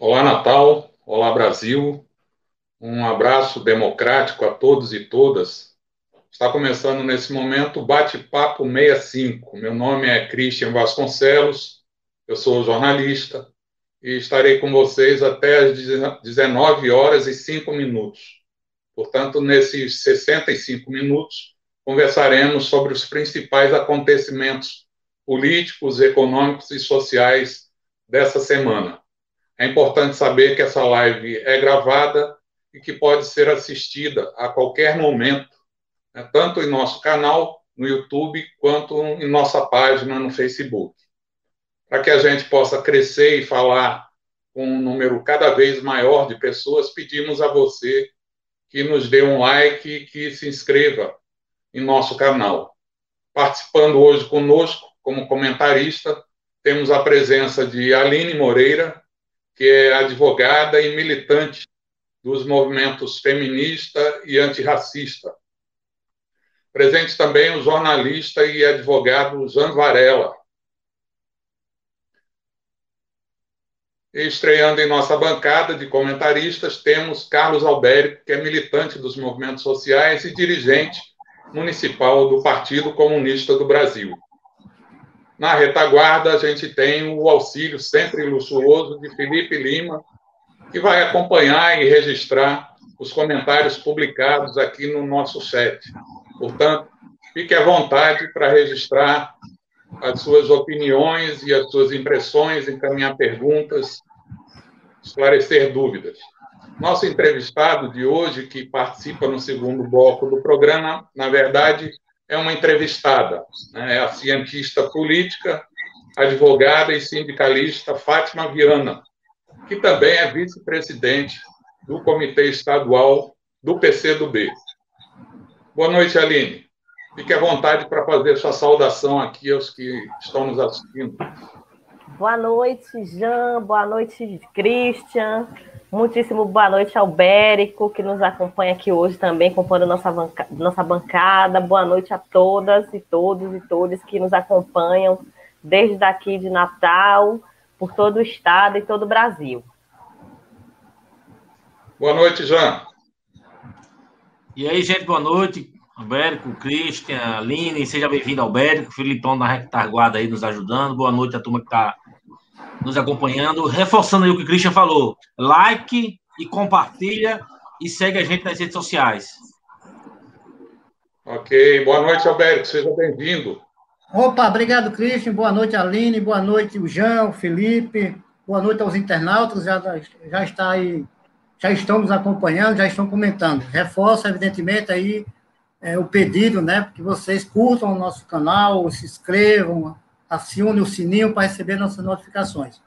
Olá, Natal. Olá, Brasil. Um abraço democrático a todos e todas. Está começando nesse momento o Bate-Papo 65. Meu nome é Christian Vasconcelos, eu sou jornalista e estarei com vocês até às 19 horas e 5 minutos. Portanto, nesses 65 minutos, conversaremos sobre os principais acontecimentos políticos, econômicos e sociais dessa semana. É importante saber que essa live é gravada e que pode ser assistida a qualquer momento, né, tanto em nosso canal no YouTube quanto em nossa página no Facebook. Para que a gente possa crescer e falar com um número cada vez maior de pessoas, pedimos a você que nos dê um like e que se inscreva em nosso canal. Participando hoje conosco, como comentarista, temos a presença de Aline Moreira, que é advogada e militante dos movimentos feminista e antirracista. Presente também o jornalista e advogado Jean Varela. Estreando em nossa bancada de comentaristas, temos Carlos Albérico, que é militante dos movimentos sociais e dirigente municipal do Partido Comunista do Brasil. Na retaguarda, a gente tem o auxílio sempre luxuoso de Felipe Lima, que vai acompanhar e registrar os comentários publicados aqui no nosso chat. Portanto, fique à vontade para registrar as suas opiniões e as suas impressões, encaminhar perguntas, esclarecer dúvidas. Nosso entrevistado de hoje, que participa no segundo bloco do programa, na verdade, é uma entrevistada, né? é a cientista política, advogada e sindicalista Fátima Viana, que também é vice-presidente do Comitê Estadual do PCdoB. Boa noite, Aline. Fique à vontade para fazer sua saudação aqui aos que estão nos assistindo. Boa noite, Jean. Boa noite, Christian. Muitíssimo boa noite ao Bérico, que nos acompanha aqui hoje também, compondo nossa, banca, nossa bancada. Boa noite a todas e todos e todas que nos acompanham desde daqui de Natal, por todo o estado e todo o Brasil. Boa noite, João. E aí, gente, boa noite. Albérico, Christian, Aline, seja bem-vindo, Albérico, Filipão da retaguarda aí nos ajudando. Boa noite a turma que está nos acompanhando. Reforçando aí o que o Christian falou: like e compartilha e segue a gente nas redes sociais. Ok, boa noite, Alberto, seja bem-vindo. Opa, obrigado, Christian. Boa noite, Aline. Boa noite, o João, o Felipe. Boa noite aos internautas. Já, já está aí, já estão nos acompanhando, já estão comentando. Reforça, evidentemente, aí é, o pedido, né? Que vocês curtam o nosso canal, se inscrevam, acione o sininho para receber nossas notificações.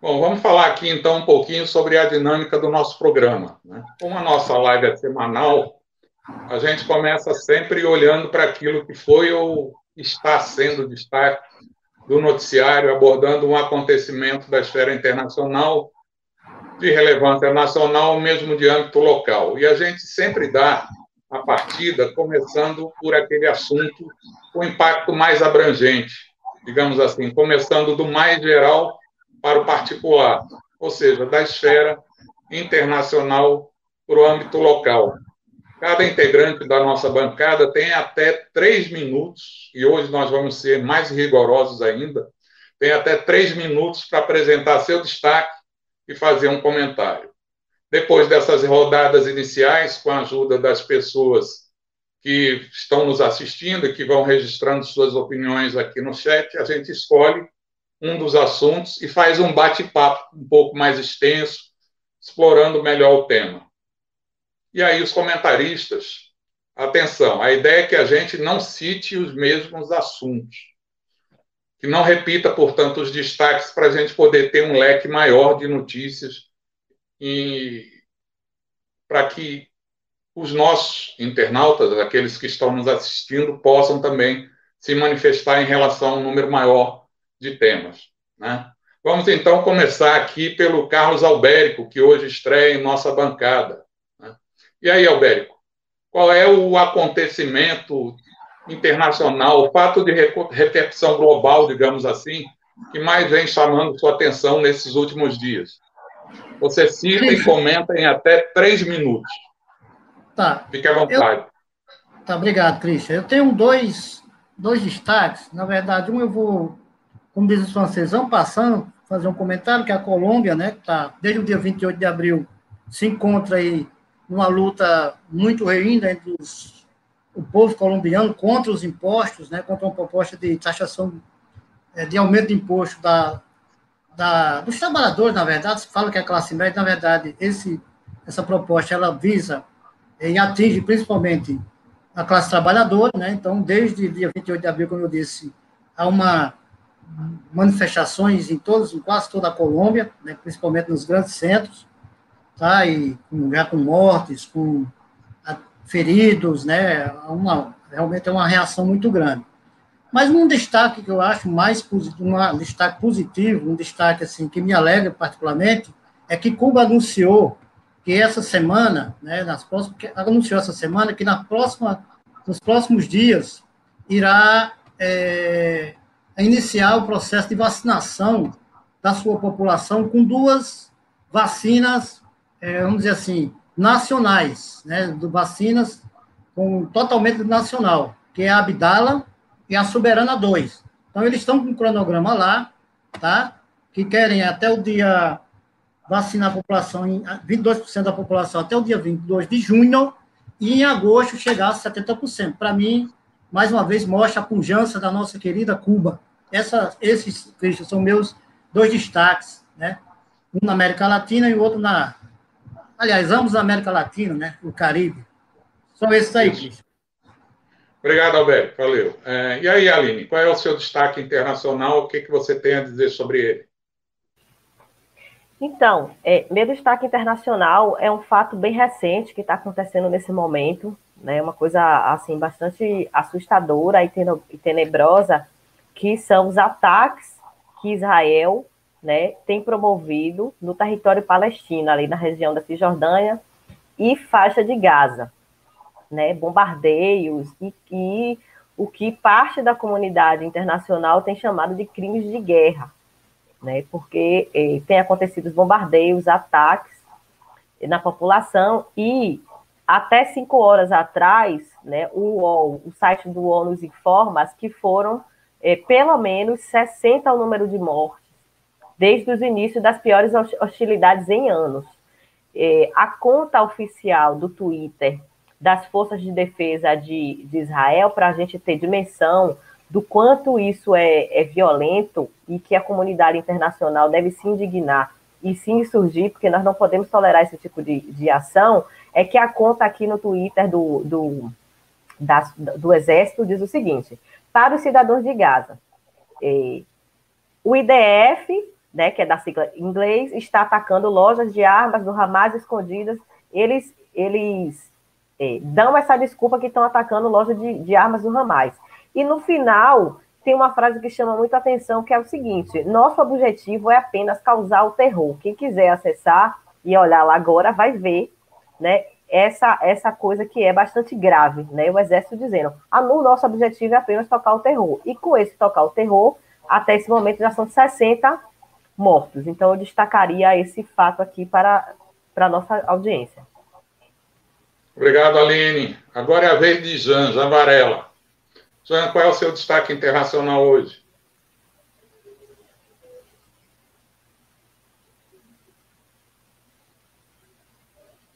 Bom, vamos falar aqui então um pouquinho sobre a dinâmica do nosso programa. Né? Como a nossa live é semanal, a gente começa sempre olhando para aquilo que foi ou está sendo destaque do noticiário, abordando um acontecimento da esfera internacional de relevância nacional, mesmo de âmbito local. E a gente sempre dá a partida começando por aquele assunto com impacto mais abrangente, digamos assim, começando do mais geral para o particular, ou seja, da esfera internacional para o âmbito local. Cada integrante da nossa bancada tem até três minutos, e hoje nós vamos ser mais rigorosos ainda, tem até três minutos para apresentar seu destaque e fazer um comentário. Depois dessas rodadas iniciais, com a ajuda das pessoas que estão nos assistindo e que vão registrando suas opiniões aqui no chat, a gente escolhe um dos assuntos e faz um bate-papo um pouco mais extenso, explorando melhor o tema. E aí, os comentaristas, atenção, a ideia é que a gente não cite os mesmos assuntos, que não repita, portanto, os destaques para a gente poder ter um leque maior de notícias e para que os nossos internautas, aqueles que estão nos assistindo, possam também se manifestar em relação a um número maior de temas. Né? Vamos então começar aqui pelo Carlos Albérico, que hoje estreia em nossa bancada. Né? E aí, Albérico, qual é o acontecimento internacional, o fato de repercussão global, digamos assim, que mais vem chamando sua atenção nesses últimos dias? Você cita e comenta em até três minutos. Tá. Fique à vontade. Eu... Tá, obrigado, Cristian. Eu tenho dois, dois destaques. Na verdade, um eu vou, como diz os franceses, passando, fazer um comentário, que é a Colômbia, né, que está desde o dia 28 de abril, se encontra aí numa luta muito reínda entre os, o povo colombiano contra os impostos, né, contra uma proposta de taxação, é, de aumento de imposto da, da, dos trabalhadores, na verdade, se fala que a classe média, na verdade, esse, essa proposta ela visa e atinge principalmente a classe trabalhadora, né? Então, desde dia 28 de abril, como eu disse, há uma manifestações em todos, em quase toda a Colômbia, né? principalmente nos grandes centros, tá? E já com mortes, com feridos, né? Uma, realmente é uma reação muito grande. Mas um destaque que eu acho mais positivo, um destaque positivo, um destaque assim que me alegra particularmente, é que Cuba anunciou que essa semana, né, nas próximas, anunciou essa semana que na próxima, nos próximos dias irá é, iniciar o processo de vacinação da sua população com duas vacinas, é, vamos dizer assim, nacionais, né, do vacinas com totalmente nacional, que é a Abdala e a Soberana 2. Então, eles estão com um cronograma lá, tá? Que querem até o dia vacinar a população, 22% da população até o dia 22 de junho, e em agosto chegar a 70%. Para mim, mais uma vez, mostra a pujança da nossa querida Cuba. Essa, esses são meus dois destaques, né? Um na América Latina e o outro na. Aliás, ambos na América Latina, né? O Caribe. São esses aí, Cristian. Obrigado, Alberto. Valeu. É, e aí, Aline, qual é o seu destaque internacional? O que, que você tem a dizer sobre ele? Então, é, meu destaque internacional é um fato bem recente que está acontecendo nesse momento, né? Uma coisa assim bastante assustadora e tenebrosa, que são os ataques que Israel, né, tem promovido no território palestino, ali na região da Cisjordânia e faixa de Gaza né, bombardeios e, e o que parte da comunidade internacional tem chamado de crimes de guerra, né, porque eh, tem acontecido os bombardeios, ataques na população e até cinco horas atrás, né, o, UOL, o site do ONU nos informa que foram eh, pelo menos 60 o número de mortes desde os inícios das piores hostilidades em anos. Eh, a conta oficial do Twitter das forças de defesa de, de Israel para a gente ter dimensão do quanto isso é, é violento e que a comunidade internacional deve se indignar e se insurgir, porque nós não podemos tolerar esse tipo de, de ação, é que a conta aqui no Twitter do, do, da, do Exército diz o seguinte: para os cidadãos de Gaza, eh, o IDF, né, que é da sigla em inglês, está atacando lojas de armas do Hamas escondidas. Eles, eles é, dão essa desculpa que estão atacando loja de, de armas do Ramais. E no final, tem uma frase que chama muita atenção, que é o seguinte: nosso objetivo é apenas causar o terror. Quem quiser acessar e olhar lá agora vai ver, né? Essa, essa coisa que é bastante grave, né? O exército dizendo: ah, nosso objetivo é apenas tocar o terror. E com esse tocar o terror, até esse momento já são 60 mortos. Então, eu destacaria esse fato aqui para, para a nossa audiência. Obrigado, Aline. Agora é a vez de Jean Varela. Jean, qual é o seu destaque internacional hoje?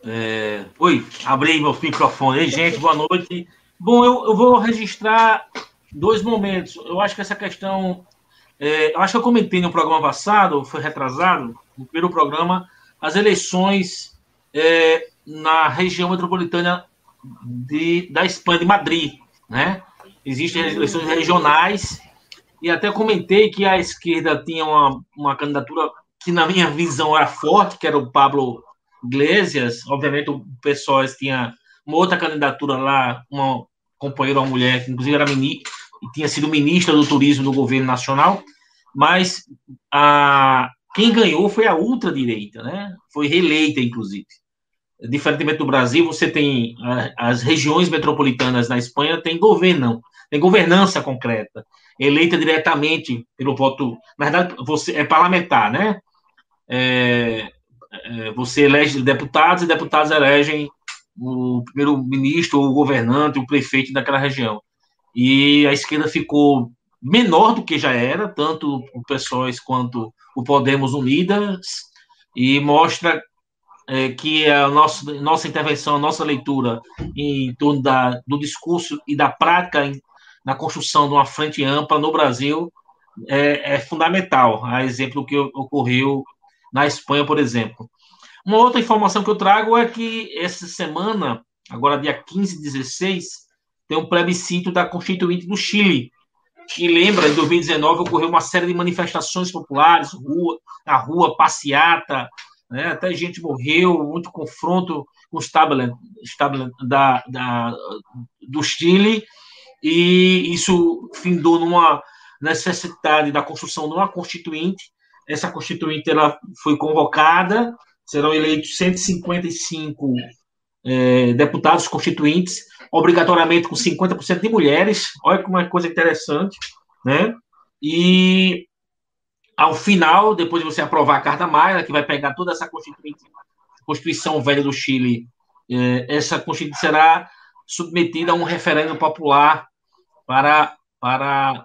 É... Oi, abri meu microfone. Ei, gente, boa noite. Bom, eu, eu, vou registrar dois momentos. Eu acho que essa questão. É, eu acho que eu comentei no programa passado, foi retrasado, no primeiro programa, as eleições é, na região metropolitana de, da Espanha, de Madrid, né? Existem eleições regionais e até comentei que a esquerda tinha uma, uma candidatura que, na minha visão, era forte, que era o Pablo Iglesias. Obviamente, o pessoal tinha uma outra candidatura lá, uma companheira, uma mulher, que inclusive era ministra, tinha sido ministra do turismo do governo nacional, mas a, quem ganhou foi a ultradireita, né? Foi reeleita, inclusive diferentemente do Brasil, você tem as regiões metropolitanas na Espanha tem governam, tem governança concreta, eleita diretamente pelo voto. Na verdade, você é parlamentar, né? É, é, você elege deputados e deputados elegem o primeiro-ministro, o governante, o prefeito daquela região. E a esquerda ficou menor do que já era, tanto o PSOE quanto o Podemos Unidas, e mostra é, que a nossa, nossa intervenção, a nossa leitura em torno da, do discurso e da prática em, na construção de uma frente ampla no Brasil é, é fundamental, a exemplo que ocorreu na Espanha, por exemplo. Uma outra informação que eu trago é que essa semana, agora dia 15 e 16, tem um plebiscito da Constituinte do Chile. Que lembra, em 2019 ocorreu uma série de manifestações populares, rua, na rua, passeata, né? até gente morreu, muito confronto com o establishment, da, da, do Chile, e isso findou numa necessidade da construção de uma constituinte. Essa constituinte ela foi convocada, serão eleitos 155 é, deputados constituintes, obrigatoriamente com 50% de mulheres. Olha como é coisa interessante, né? E ao final, depois de você aprovar a Carta Magna, que vai pegar toda essa Constituição Velha do Chile, é, essa Constituição será submetida a um referendo popular para, para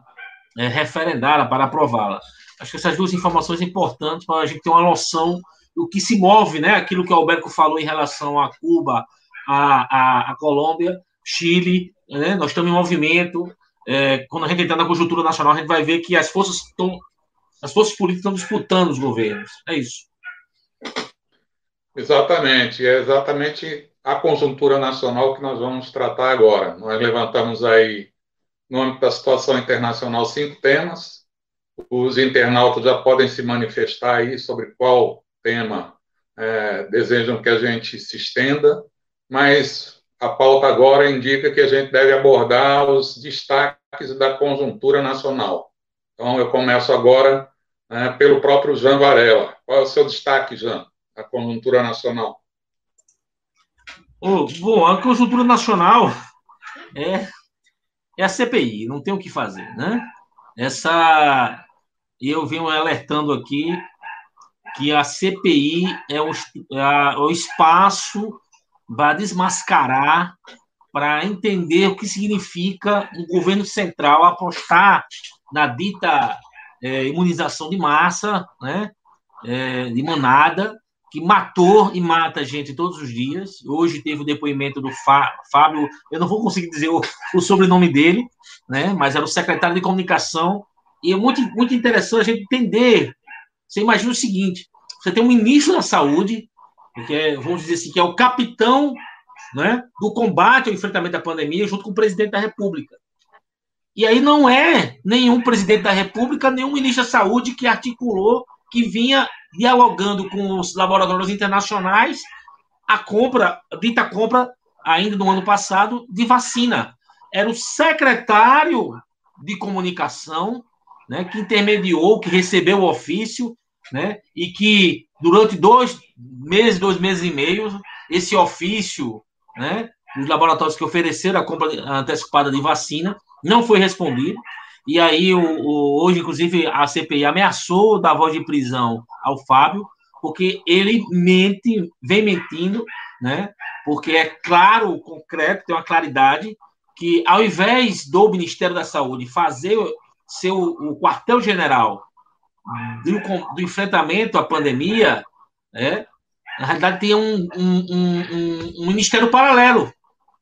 é, referendá-la, para aprová-la. Acho que essas duas informações são importantes para a gente ter uma noção do que se move, né? Aquilo que o Alberto falou em relação a Cuba, a, a, a Colômbia, Chile, né? Nós estamos em movimento. É, quando a gente entrar na conjuntura nacional, a gente vai ver que as forças estão, as forças políticas estão disputando os governos. É isso. Exatamente, é exatamente a conjuntura nacional que nós vamos tratar agora. Nós levantamos aí, no âmbito da situação internacional, cinco temas. Os internautas já podem se manifestar aí sobre qual tema é, desejam que a gente se estenda, mas a pauta agora indica que a gente deve abordar os destaques da conjuntura nacional. Então, eu começo agora né, pelo próprio Jean Varela. Qual é o seu destaque, Jean, da conjuntura nacional? Oh, bom, a conjuntura nacional é, é a CPI, não tem o que fazer, né? Essa. Eu venho alertando aqui que a CPI é o, é o espaço para desmascarar, para entender o que significa o governo central apostar na dita é, imunização de massa, né, é, de manada, que matou e mata gente todos os dias. Hoje teve o depoimento do Fábio, eu não vou conseguir dizer o, o sobrenome dele, né, mas era o secretário de comunicação. E é muito, muito interessante a gente entender você imagina o seguinte: você tem um ministro da saúde, que é, vamos dizer assim, que é o capitão né, do combate ao enfrentamento da pandemia, junto com o presidente da República. E aí não é nenhum presidente da República, nenhum ministro da Saúde que articulou, que vinha dialogando com os laboratórios internacionais a compra, dita compra, ainda no ano passado, de vacina. Era o secretário de comunicação né, que intermediou, que recebeu o ofício, né, e que durante dois meses, dois meses e meio, esse ofício né, dos laboratórios que ofereceram a compra antecipada de vacina não foi respondido. E aí, o, o, hoje, inclusive, a CPI ameaçou dar voz de prisão ao Fábio, porque ele mente, vem mentindo, né? Porque é claro, concreto, tem uma claridade, que ao invés do Ministério da Saúde fazer ser o, o quartel-general do, do, enfrentamento à pandemia, né, na realidade tem um, um, um, um ministério paralelo,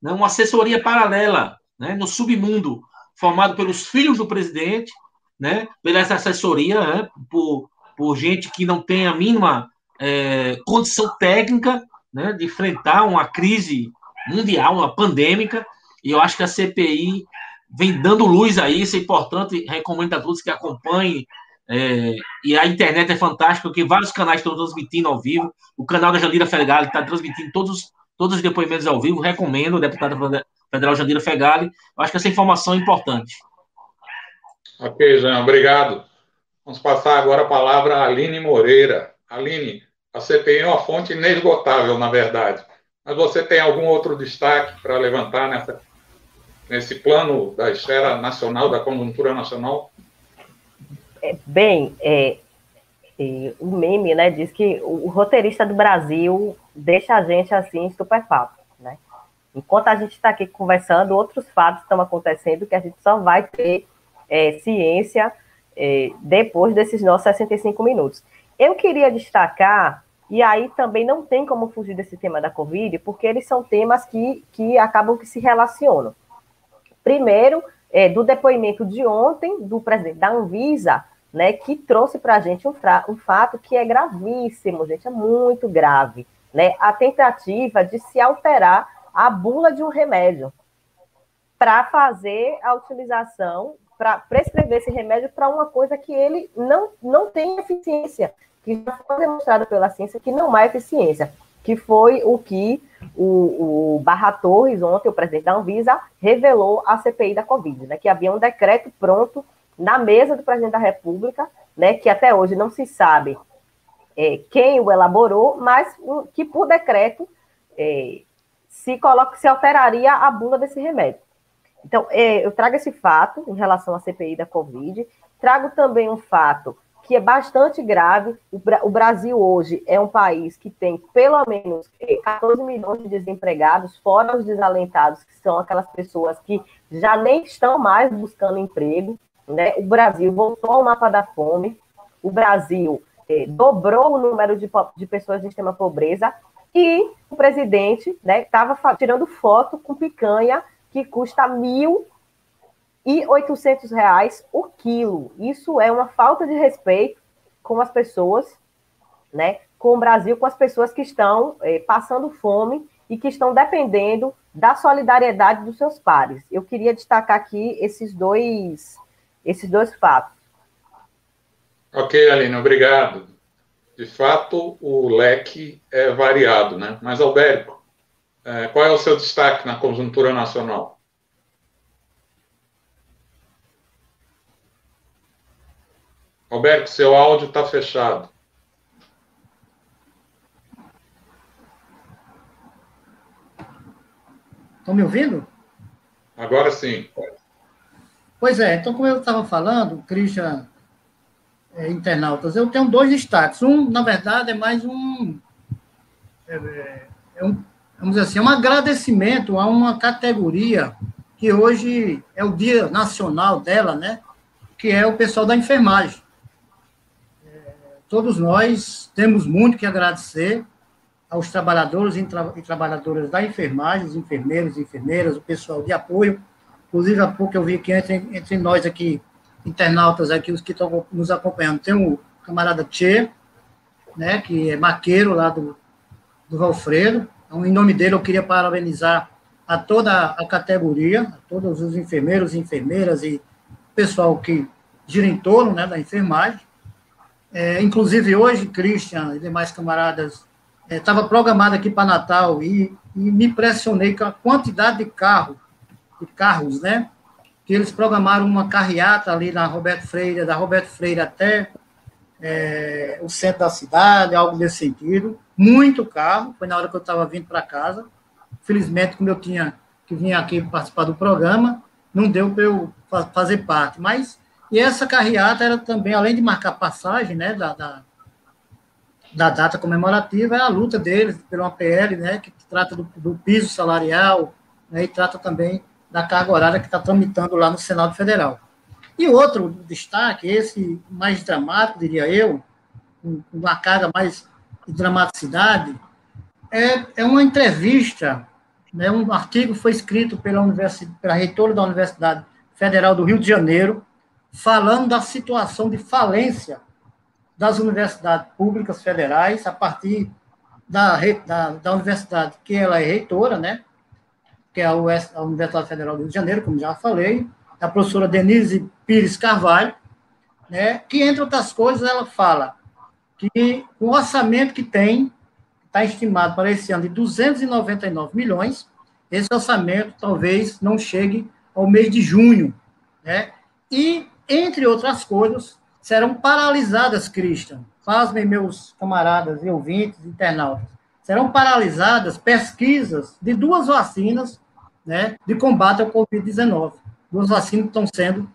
né, uma assessoria paralela né, no submundo, formado pelos filhos do presidente, né, pela essa assessoria, né, por, por gente que não tem a mínima é, condição técnica né, de enfrentar uma crise mundial, uma pandêmica, e eu acho que a CPI vem dando luz a isso, é importante, recomendo a todos que acompanhem. É, e a internet é fantástica, porque vários canais estão transmitindo ao vivo. O canal da Jandira Fegali está transmitindo todos, todos os depoimentos ao vivo. Recomendo, deputada federal Jandira Fegali. Eu acho que essa informação é importante. Ok, Jean, obrigado. Vamos passar agora a palavra a Aline Moreira. Aline, a CPI é uma fonte inesgotável, na verdade. Mas você tem algum outro destaque para levantar nessa nesse plano da esfera nacional, da conjuntura nacional? É, bem, é, é, o meme né, diz que o, o roteirista do Brasil deixa a gente assim estupefato. Enquanto a gente está aqui conversando, outros fatos estão acontecendo que a gente só vai ter é, ciência é, depois desses nossos 65 minutos. Eu queria destacar, e aí também não tem como fugir desse tema da Covid, porque eles são temas que, que acabam que se relacionam. Primeiro, é, do depoimento de ontem do presidente da Anvisa, né, que trouxe para a gente um, um, fato que é gravíssimo, gente, é muito grave, né, a tentativa de se alterar a bula de um remédio para fazer a utilização para prescrever esse remédio para uma coisa que ele não, não tem eficiência, que já foi demonstrado pela ciência que não há eficiência, que foi o que o, o Barra Torres, ontem, o presidente da Anvisa, revelou à CPI da Covid, né, que havia um decreto pronto na mesa do presidente da República, né, que até hoje não se sabe é, quem o elaborou, mas que por decreto é, se coloca, se alteraria a bula desse remédio. Então, é, eu trago esse fato em relação à CPI da Covid, trago também um fato que é bastante grave. O, Brasil hoje é um país que tem pelo menos 14 é, milhões de desempregados, fora os desalentados, que são aquelas pessoas que já nem estão mais buscando emprego. Né? O Brasil voltou ao mapa da fome, o Brasil é, dobrou o número de, de pessoas em extrema pobreza, e o presidente estava né, tirando foto com picanha que custa mil e oitocentos reais o quilo. Isso é uma falta de respeito com as pessoas, né? Com o Brasil, com as pessoas que estão eh, passando fome e que estão dependendo da solidariedade dos seus pares. Eu queria destacar aqui esses dois, esses dois fatos. Ok, Aline, obrigado. De fato, o leque é variado, né? Mas, Alberto, é, qual é o seu destaque na conjuntura nacional? Roberto, seu áudio está fechado. Estão me ouvindo? Agora sim. Pois é, então, como eu estava falando, Christian, é, internautas, eu tenho dois destaques. Um, na verdade, é mais um. É, é um vamos dizer assim, um agradecimento a uma categoria que hoje é o dia nacional dela, né? Que é o pessoal da enfermagem. É, todos nós temos muito que agradecer aos trabalhadores e, tra e trabalhadoras da enfermagem, os enfermeiros e enfermeiras, o pessoal de apoio. Inclusive, há pouco eu vi que entre, entre nós aqui, internautas aqui, os que estão nos acompanhando, tem o camarada Tchê, né, que é maqueiro lá do, do Valfredo, então, em nome dele, eu queria parabenizar a toda a categoria, a todos os enfermeiros enfermeiras e pessoal que gira em torno né, da enfermagem. É, inclusive, hoje, Christian e demais camaradas, estava é, programado aqui para Natal e, e, me impressionei com a quantidade de carro, de carros, né? Que eles programaram uma carreata ali na Roberto Freire, da Roberto Freire até é, o centro da cidade, algo nesse sentido. Muito carro, foi na hora que eu estava vindo para casa. Felizmente, como eu tinha que vir aqui participar do programa, não deu para eu fazer parte. Mas, e essa carreata era também, além de marcar passagem né, da, da, da data comemorativa, é a luta deles pelo APL, né, que trata do, do piso salarial, né, e trata também da carga horária que está tramitando lá no Senado Federal. E outro destaque, esse mais dramático, diria eu, com uma carga mais de dramaticidade, é, é uma entrevista, né, um artigo foi escrito pela, universidade, pela reitora da Universidade Federal do Rio de Janeiro, falando da situação de falência das universidades públicas federais, a partir da, da, da universidade que ela é reitora, né, que é a, US, a Universidade Federal do Rio de Janeiro, como já falei, a professora Denise Pires Carvalho, né, que, entre outras coisas, ela fala que o orçamento que tem, está estimado para esse ano de 299 milhões, esse orçamento talvez não chegue ao mês de junho, né? E, entre outras coisas, serão paralisadas, Christian, pasmem meus camaradas e ouvintes, internautas, serão paralisadas pesquisas de duas vacinas né, de combate ao Covid-19. Duas vacinas estão sendo,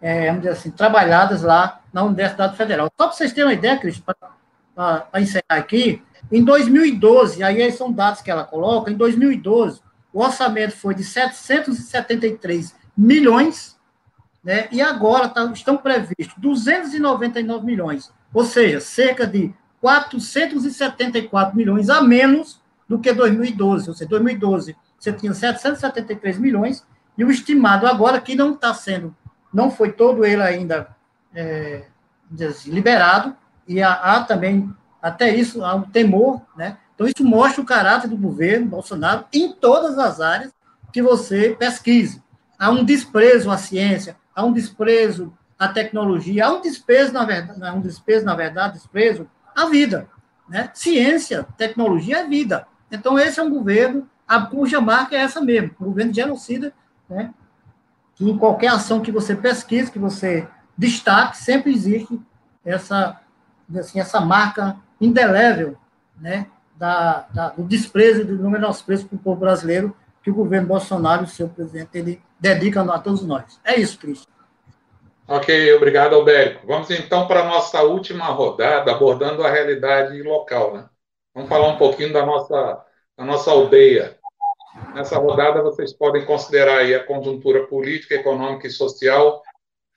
é, vamos dizer assim, trabalhadas lá na Universidade Federal. Só para vocês terem uma ideia, Cris, para encerrar aqui, em 2012, aí são dados que ela coloca, em 2012, o orçamento foi de 773 milhões, né, e agora tá, estão previstos 299 milhões, ou seja, cerca de 474 milhões a menos do que 2012. Ou seja, 2012 você tinha 773 milhões e o estimado agora que não está sendo, não foi todo ele ainda é, assim, liberado e há, há, também até isso há um temor, né? Então isso mostra o caráter do governo Bolsonaro em todas as áreas que você pesquise. Há um desprezo à ciência, há um desprezo à tecnologia, há um desprezo na verdade, um desprezo na verdade, desprezo à vida, né? Ciência, tecnologia é vida. Então, esse é um governo a, cuja marca é essa mesmo, um governo genocida, né? que em qualquer ação que você pesquise, que você destaque, sempre existe essa, assim, essa marca indelével né? da, da, do desprezo, do menosprezo para o povo brasileiro que o governo Bolsonaro, o seu presidente, ele dedica a todos nós. É isso, Cristian. Ok, obrigado, Albérico. Vamos então para a nossa última rodada, abordando a realidade local. Né? Vamos falar um pouquinho da nossa a nossa aldeia. Nessa rodada, vocês podem considerar aí a conjuntura política, econômica e social,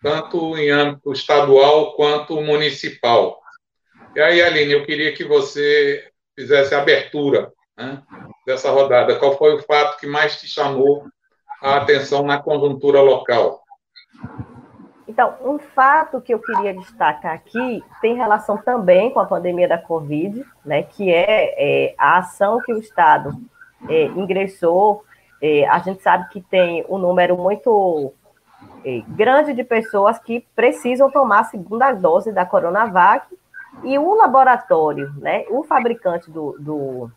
tanto em âmbito estadual quanto municipal. E aí, Aline, eu queria que você fizesse a abertura né, dessa rodada. Qual foi o fato que mais te chamou a atenção na conjuntura local? Então, um fato que eu queria destacar aqui tem relação também com a pandemia da Covid, né, que é, é a ação que o Estado é, ingressou. É, a gente sabe que tem um número muito é, grande de pessoas que precisam tomar a segunda dose da Coronavac e o laboratório, né, o fabricante do, do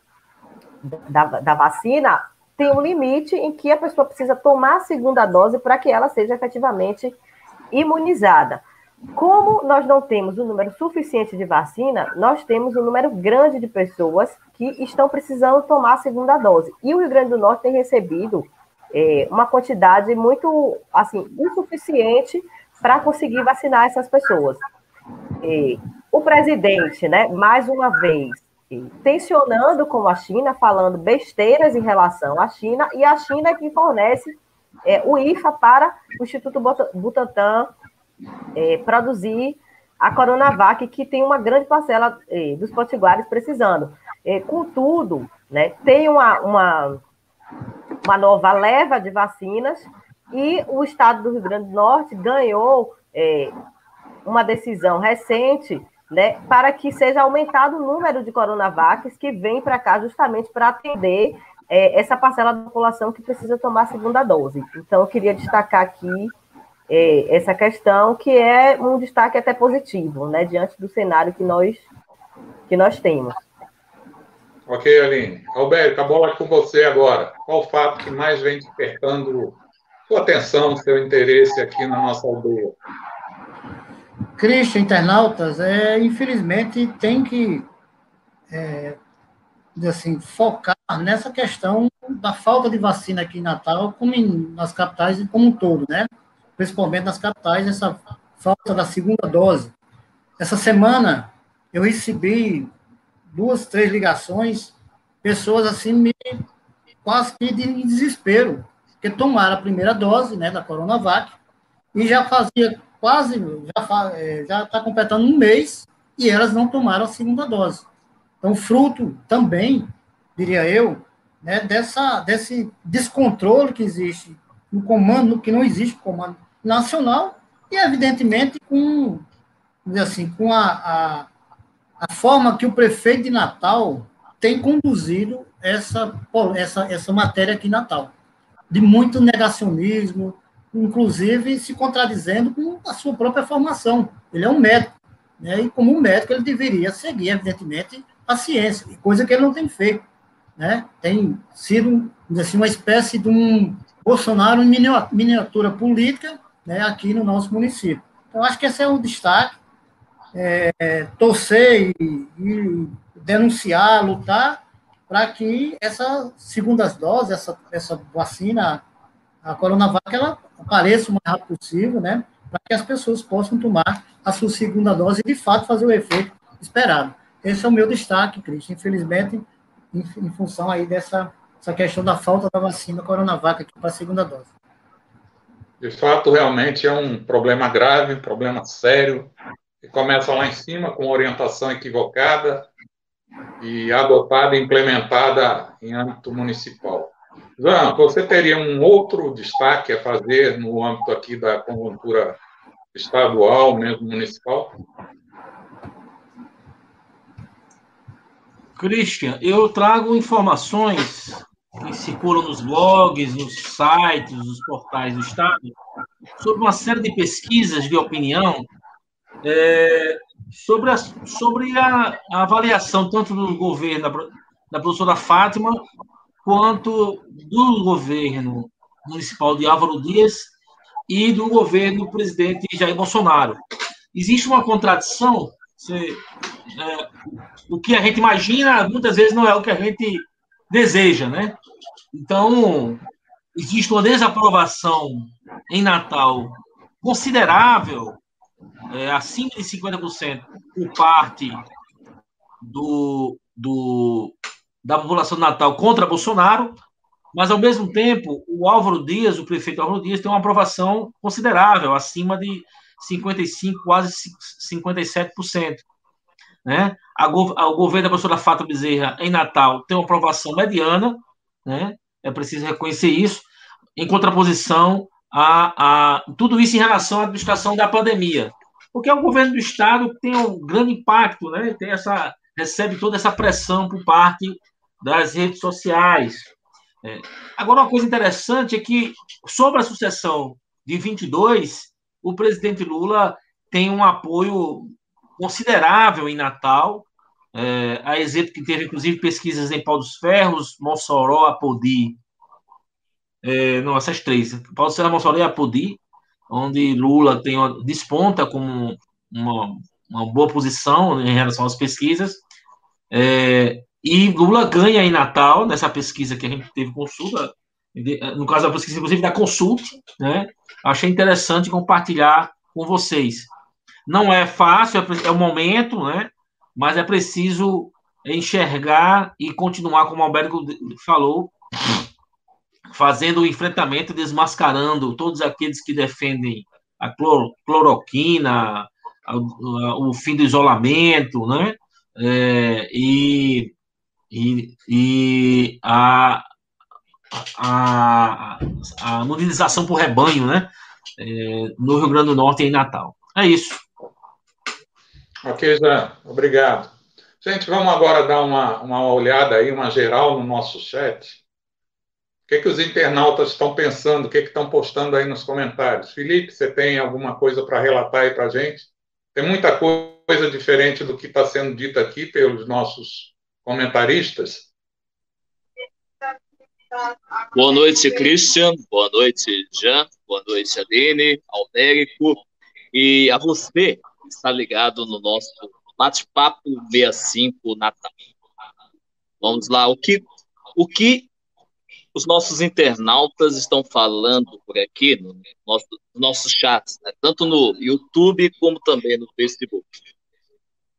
da, da vacina tem um limite em que a pessoa precisa tomar a segunda dose para que ela seja efetivamente imunizada. Como nós não temos um número suficiente de vacina, nós temos um número grande de pessoas que estão precisando tomar a segunda dose. E o Rio Grande do Norte tem recebido é, uma quantidade muito, assim, insuficiente para conseguir vacinar essas pessoas. O presidente, né, mais uma vez, tensionando com a China, falando besteiras em relação à China, e a China é que fornece é, o IFA para o Instituto Butantan é, produzir a Coronavac, que tem uma grande parcela é, dos potiguares precisando. É, contudo, né, tem uma, uma, uma nova leva de vacinas e o estado do Rio Grande do Norte ganhou é, uma decisão recente né, para que seja aumentado o número de Coronavacs que vem para cá justamente para atender é, essa parcela da população que precisa tomar a segunda dose. Então, eu queria destacar aqui é, essa questão, que é um destaque até positivo, né, diante do cenário que nós, que nós temos. Ok, Aline. Alberto, a bola é com você agora. Qual o fato que mais vem despertando sua atenção, seu interesse aqui na nossa aldeia? Christian, internautas, é, infelizmente tem que é, assim, focar nessa questão da falta de vacina aqui em Natal, como em, nas capitais como um todo, né? Principalmente nas capitais, essa falta da segunda dose. Essa semana eu recebi duas, três ligações, pessoas assim me quase que de desespero, que tomaram a primeira dose, né, da Coronavac, e já fazia quase, já é, já está completando um mês, e elas não tomaram a segunda dose. Então, fruto também, diria eu, né, dessa, desse descontrole que existe no comando, que não existe comando nacional, e, evidentemente, com, assim, com a, a, a forma que o prefeito de Natal tem conduzido essa, essa, essa matéria aqui em Natal, de muito negacionismo, inclusive se contradizendo com a sua própria formação. Ele é um médico, né? e como médico ele deveria seguir, evidentemente, a ciência, coisa que ele não tem feito. Né? Tem sido assim, uma espécie de um Bolsonaro em miniatura política né, aqui no nosso município. Então, acho que esse é o destaque. É, torcer e, e denunciar, lutar para que essa segunda dose, essa, essa vacina, a Coronavac, ela apareça o mais rápido possível, né? Para que as pessoas possam tomar a sua segunda dose e, de fato, fazer o efeito esperado. Esse é o meu destaque, Cris. Infelizmente, em, em, função aí dessa essa questão da falta da vacina Coronavac para a segunda dose. De fato, realmente é um problema grave, um problema sério, que começa lá em cima com orientação equivocada e adotada e implementada em âmbito municipal. João, você teria um outro destaque a fazer no âmbito aqui da conjuntura estadual, mesmo municipal? Christian, eu trago informações que circulam nos blogs, nos sites, nos portais do Estado, sobre uma série de pesquisas de opinião é, sobre, a, sobre a, a, avaliação tanto do governo da, da professora Fátima quanto do governo municipal de Álvaro Dias e do governo do presidente Jair Bolsonaro. Existe uma contradição, você, é, o que a gente imagina muitas vezes não é o que a gente deseja, né? Então, existe uma desaprovação em Natal considerável, é, acima de 50% por parte do, do, da população de Natal contra Bolsonaro, mas, ao mesmo tempo, o Álvaro Dias, o prefeito Álvaro Dias, tem uma aprovação considerável, acima de 55%, quase 57%. Né? A, o governo da professora Fátima Bezerra, em Natal, tem uma aprovação mediana, né? é preciso reconhecer isso, em contraposição a, a tudo isso em relação à administração da pandemia. Porque o governo do Estado tem um grande impacto, né? tem essa, recebe toda essa pressão por parte das redes sociais. É. Agora, uma coisa interessante é que, sobre a sucessão de 22, o presidente Lula tem um apoio considerável em Natal, é, a exemplo que teve, inclusive, pesquisas em Pau dos Ferros, Mossoró, Apodi, é, não, essas três, Pau dos Ferros, Mossoró e Apodi, onde Lula tem uma, desponta como uma, uma boa posição em relação às pesquisas, é, e Lula ganha em Natal, nessa pesquisa que a gente teve consulta, no caso da pesquisa, inclusive, da consulta, né? Achei interessante compartilhar com vocês. Não é fácil, é, é o momento, né? Mas é preciso enxergar e continuar, como o Alberto falou, fazendo o enfrentamento, desmascarando todos aqueles que defendem a cloroquina, o fim do isolamento, né? É, e, e, e a, a, a mobilização por rebanho, né? É, no Rio Grande do Norte e em Natal. É isso. Ok, Jean, obrigado. Gente, vamos agora dar uma, uma olhada aí, uma geral no nosso chat. O que, é que os internautas estão pensando, o que, é que estão postando aí nos comentários? Felipe, você tem alguma coisa para relatar aí para a gente? Tem muita coisa diferente do que está sendo dito aqui pelos nossos comentaristas. Boa noite, Christian. Boa noite, Jean. Boa noite, Aline, Albérico. E a você está ligado no nosso bate-papo 65 Natal. Vamos lá, o que, o que os nossos internautas estão falando por aqui no nosso, no nossos chats, né? tanto no YouTube como também no Facebook.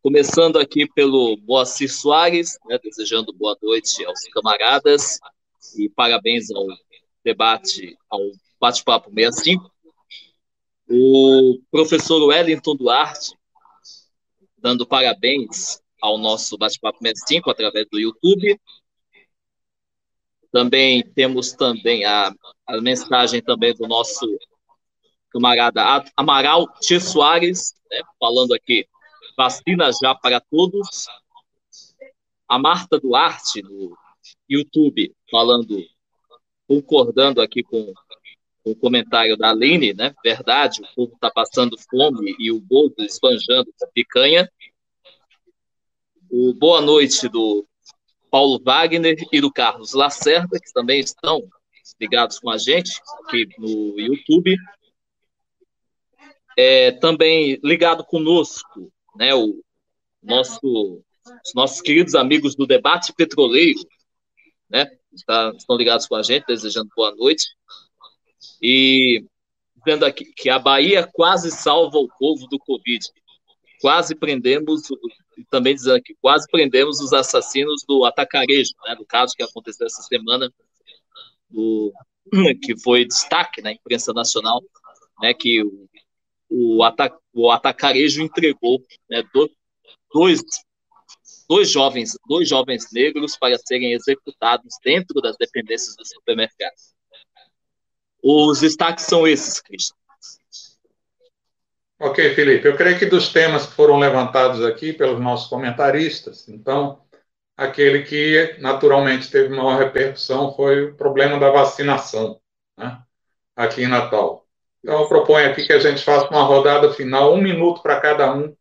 Começando aqui pelo Moacir Soares, né, desejando boa noite aos camaradas e parabéns ao debate, ao bate-papo 65. O professor Wellington Duarte, dando parabéns ao nosso bate-papo 65 através do YouTube. Também temos também a, a mensagem também do nosso camarada Amaral Tia Soares, né, falando aqui, vacina já para todos. A Marta Duarte, no YouTube, falando, concordando aqui com o comentário da Aline, né? Verdade, o povo está passando fome e o bolso esbanjando com picanha. O boa noite do Paulo Wagner e do Carlos Lacerda, que também estão ligados com a gente aqui no YouTube. É, também ligado conosco, né, o nosso, os nossos queridos amigos do Debate Petroleiro, né? Está, estão ligados com a gente, desejando boa noite. E vendo aqui que a Bahia quase salva o povo do Covid. Quase prendemos, também dizendo aqui, quase prendemos os assassinos do atacarejo, né? Do caso que aconteceu essa semana, do, que foi destaque na imprensa nacional, né? Que o, o, atac, o atacarejo entregou né, dois dois jovens, dois jovens negros para serem executados dentro das dependências do supermercado. Os destaques são esses, Cristian. Ok, Felipe. Eu creio que dos temas que foram levantados aqui pelos nossos comentaristas, então, aquele que naturalmente teve maior repercussão foi o problema da vacinação, né, aqui em Natal. Então, eu proponho aqui que a gente faça uma rodada final, um minuto para cada um,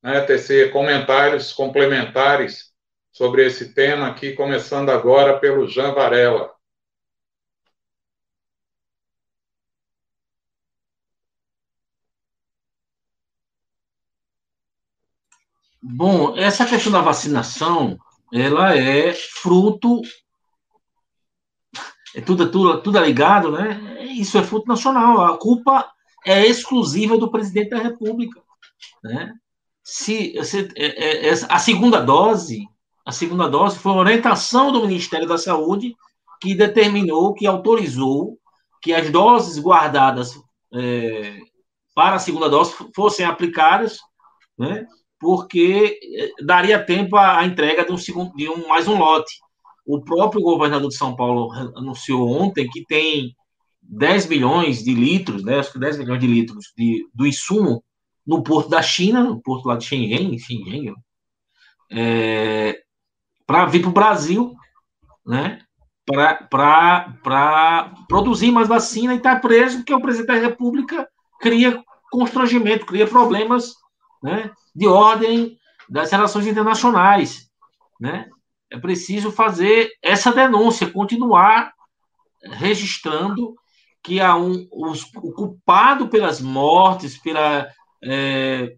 né, tecer comentários complementares sobre esse tema aqui, começando agora pelo Jean Varela. Bom, essa questão da vacinação, ela é fruto é tudo, tudo, tudo é ligado, né? Isso é fruto nacional. A culpa é exclusiva do presidente da República, né? se, se é, é, a segunda dose, a segunda dose foi uma orientação do Ministério da Saúde que determinou, que autorizou que as doses guardadas é, para a segunda dose fossem aplicadas, né, porque é, daria tempo à, entrega de um, segundo, de um mais um lote. O próprio governador de São Paulo anunciou ontem que tem 10 milhões de litros, né, acho que 10 milhões de litros de, do insumo no porto da China, no porto lá de Shenzhen, Shenzhen é, para vir para o Brasil, né? Para produzir mais vacina e estar tá preso, porque o presidente da República cria constrangimento, cria problemas né, de ordem das relações internacionais. Né? É preciso fazer essa denúncia, continuar registrando que há um, os, o culpado pelas mortes, pela é,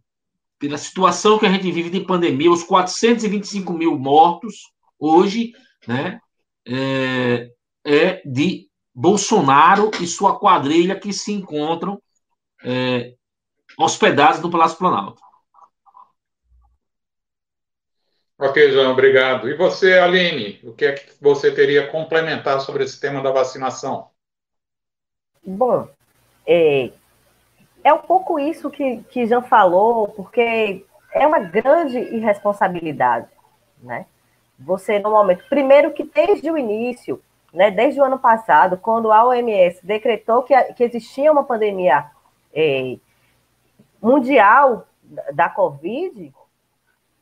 pela situação que a gente vive de pandemia, os 425 mil mortos hoje, né, é, é de Bolsonaro e sua quadrilha que se encontram é, hospedados no Palácio Planalto. Ok, João, obrigado. E você, Aline, o que é que você teria a complementar sobre esse tema da vacinação? Bom, é, é um pouco isso que, que Jean falou, porque é uma grande irresponsabilidade, né? Você, no momento, primeiro que desde o início, né, desde o ano passado, quando a OMS decretou que, que existia uma pandemia é, mundial da Covid,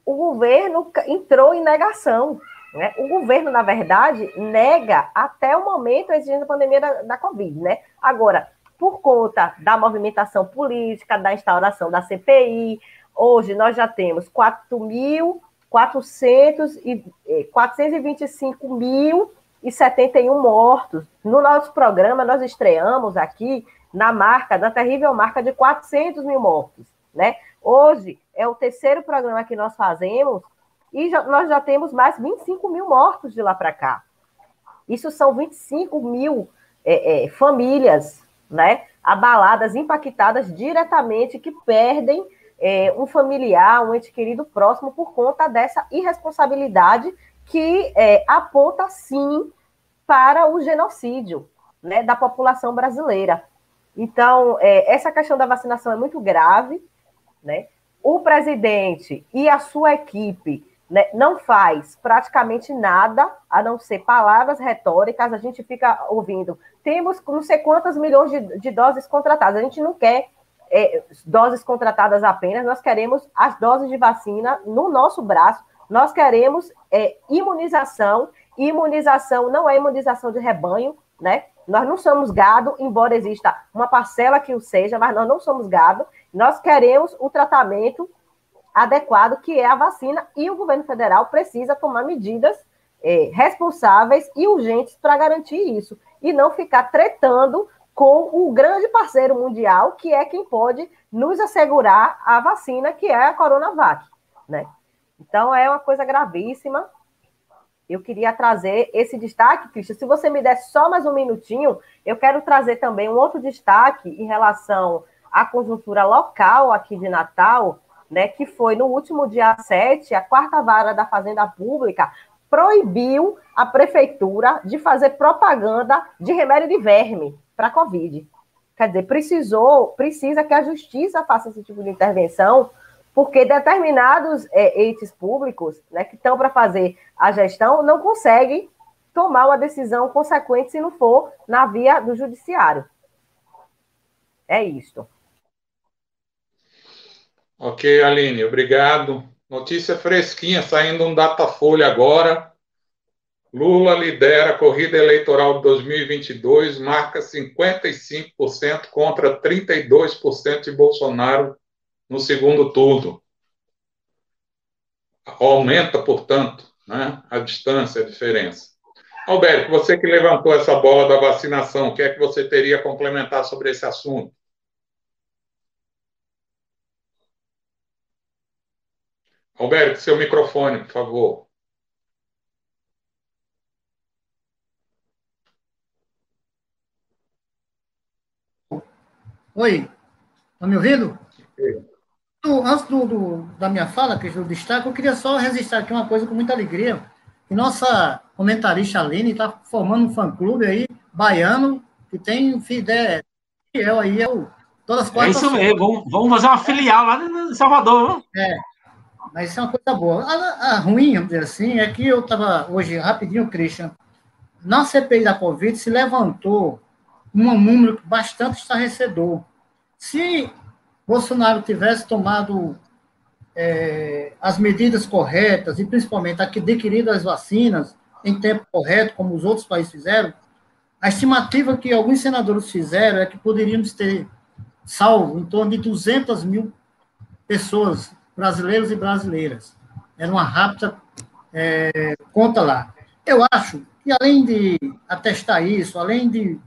o governo entrou em negação. Né? O governo, na verdade, nega até o momento a existência da pandemia da, da Covid. Né? Agora, por conta da movimentação política, da instauração da CPI. Hoje nós já temos 425.071 eh, mortos. No nosso programa, nós estreamos aqui na marca, da terrível marca de 400 mil mortos. Né? Hoje é o terceiro programa que nós fazemos e já, nós já temos mais 25 mil mortos de lá para cá. Isso são 25 mil é, é, famílias né, abaladas, impactadas diretamente, que perdem é, um familiar, um ente querido próximo por conta dessa irresponsabilidade que é, aponta sim para o genocídio né, da população brasileira. Então, é, essa questão da vacinação é muito grave, né? O presidente e a sua equipe né, não faz praticamente nada a não ser palavras retóricas. A gente fica ouvindo, temos não sei quantas milhões de, de doses contratadas. A gente não quer é, doses contratadas apenas, nós queremos as doses de vacina no nosso braço, nós queremos é, imunização. Imunização não é imunização de rebanho, né? Nós não somos gado, embora exista uma parcela que o seja, mas nós não somos gado. Nós queremos o tratamento adequado, que é a vacina, e o governo federal precisa tomar medidas é, responsáveis e urgentes para garantir isso, e não ficar tretando com o grande parceiro mundial, que é quem pode nos assegurar a vacina, que é a Coronavac, né? Então, é uma coisa gravíssima. Eu queria trazer esse destaque, Cristian. Se você me der só mais um minutinho, eu quero trazer também um outro destaque em relação à conjuntura local aqui de Natal, né, que foi no último dia 7, a quarta vara da Fazenda Pública proibiu a prefeitura de fazer propaganda de remédio de verme para Covid. Quer dizer, precisou, precisa que a justiça faça esse tipo de intervenção, porque determinados é, entes públicos né, que estão para fazer a gestão não conseguem tomar uma decisão consequente se não for na via do judiciário. É isto. Ok, Aline, obrigado. Notícia fresquinha, saindo um Datafolha agora. Lula lidera a corrida eleitoral de 2022, marca 55% contra 32% de Bolsonaro no segundo turno. Aumenta, portanto, né, a distância, a diferença. Alberto, você que levantou essa bola da vacinação, o que é que você teria a complementar sobre esse assunto? Alberto, seu microfone, por favor. Oi, está me ouvindo? Antes do, do, da minha fala, que eu destaco, eu queria só registrar aqui uma coisa com muita alegria. Que nossa comentarista Aline está formando um fã-clube aí, baiano, que tem fidel aí, é o, todas as É isso mesmo, vamos, vamos fazer uma filial lá em Salvador. É, mas isso é uma coisa boa. A, a ruim, vamos dizer assim, é que eu estava hoje, rapidinho, Christian, na CPI da Covid se levantou um número bastante estarrecedor. Se Bolsonaro tivesse tomado é, as medidas corretas e principalmente adquirido as vacinas em tempo correto, como os outros países fizeram, a estimativa que alguns senadores fizeram é que poderíamos ter salvo em torno de 200 mil pessoas brasileiros e brasileiras. Era uma rápida é, conta lá. Eu acho que, além de atestar isso, além de.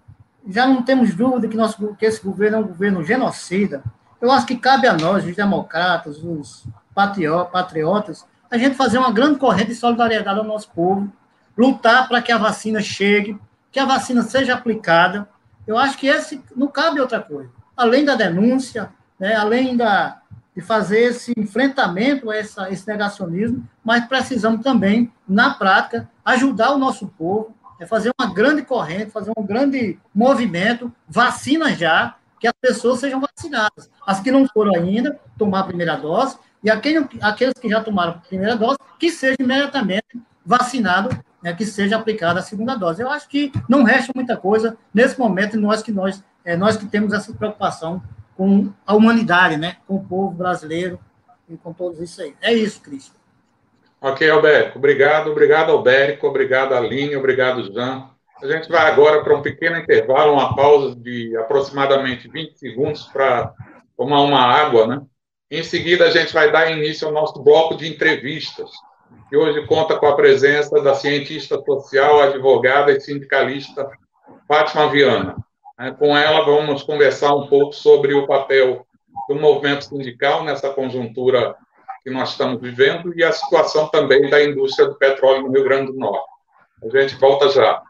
Já não temos dúvida que, nosso, que esse governo é um governo genocida. Eu acho que cabe a nós, os democratas, os patriotas, a gente fazer uma grande corrente de solidariedade ao nosso povo, lutar para que a vacina chegue, que a vacina seja aplicada. Eu acho que esse não cabe outra coisa. Além da denúncia, né, além da, de fazer esse enfrentamento a essa, esse negacionismo, mas precisamos também, na prática, ajudar o nosso povo, é fazer uma grande corrente, fazer um grande movimento, vacina já, que as pessoas sejam vacinadas. As que não foram ainda, tomar a primeira dose, e aqueles, aqueles que já tomaram a primeira dose, que seja imediatamente vacinado, né, que seja aplicada a segunda dose. Eu acho que não resta muita coisa nesse momento, nós que nós, é, nós que temos essa preocupação com a humanidade, né? com o povo brasileiro e com todos isso aí. É isso, Cristo. Ok, Albérico. Obrigado, obrigado, Albérico. Obrigado, Aline. Obrigado, Jean. A gente vai agora para um pequeno intervalo, uma pausa de aproximadamente 20 segundos para tomar uma água, né? Em seguida, a gente vai dar início ao nosso bloco de entrevistas, que hoje conta com a presença da cientista social, advogada e sindicalista Fátima Viana. Né? Com ela, vamos conversar um pouco sobre o papel do movimento sindical nessa conjuntura que nós estamos vivendo e a situação também da indústria do petróleo no Rio Grande do Norte. A gente volta já.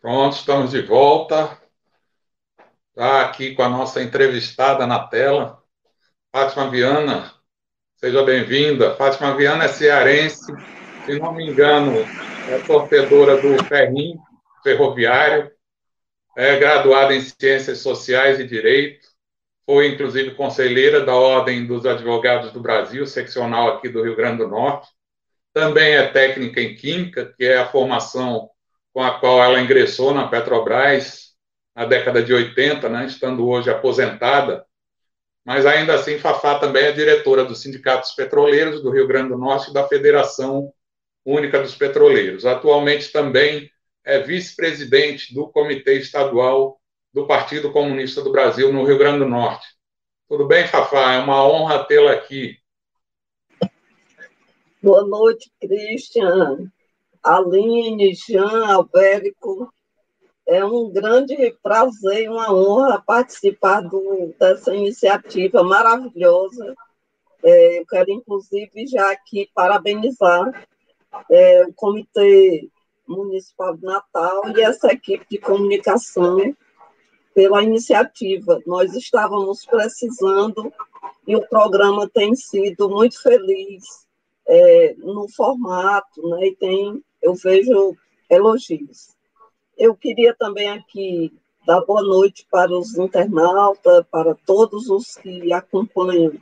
Pronto, estamos de volta. Está aqui com a nossa entrevistada na tela, Fátima Viana. Seja bem-vinda. Fátima Viana é cearense, se não me engano, é torcedora do Ferrim, ferroviário, é graduada em Ciências Sociais e Direito, foi inclusive conselheira da Ordem dos Advogados do Brasil, seccional aqui do Rio Grande do Norte. Também é técnica em Química, que é a formação com a qual ela ingressou na Petrobras na década de 80, né, estando hoje aposentada. Mas ainda assim, Fafá também é diretora dos Sindicatos Petroleiros do Rio Grande do Norte e da Federação Única dos Petroleiros. Atualmente também é vice-presidente do Comitê Estadual do Partido Comunista do Brasil no Rio Grande do Norte. Tudo bem, Fafá? É uma honra tê-la aqui. Boa noite, Christian, Aline, Jean, Albérico. É um grande prazer e uma honra participar do, dessa iniciativa maravilhosa. É, eu quero, inclusive, já aqui parabenizar é, o Comitê Municipal de Natal e essa equipe de comunicação pela iniciativa. Nós estávamos precisando e o programa tem sido muito feliz é, no formato, né, e tem, eu vejo elogios. Eu queria também aqui dar boa noite para os internautas, para todos os que acompanham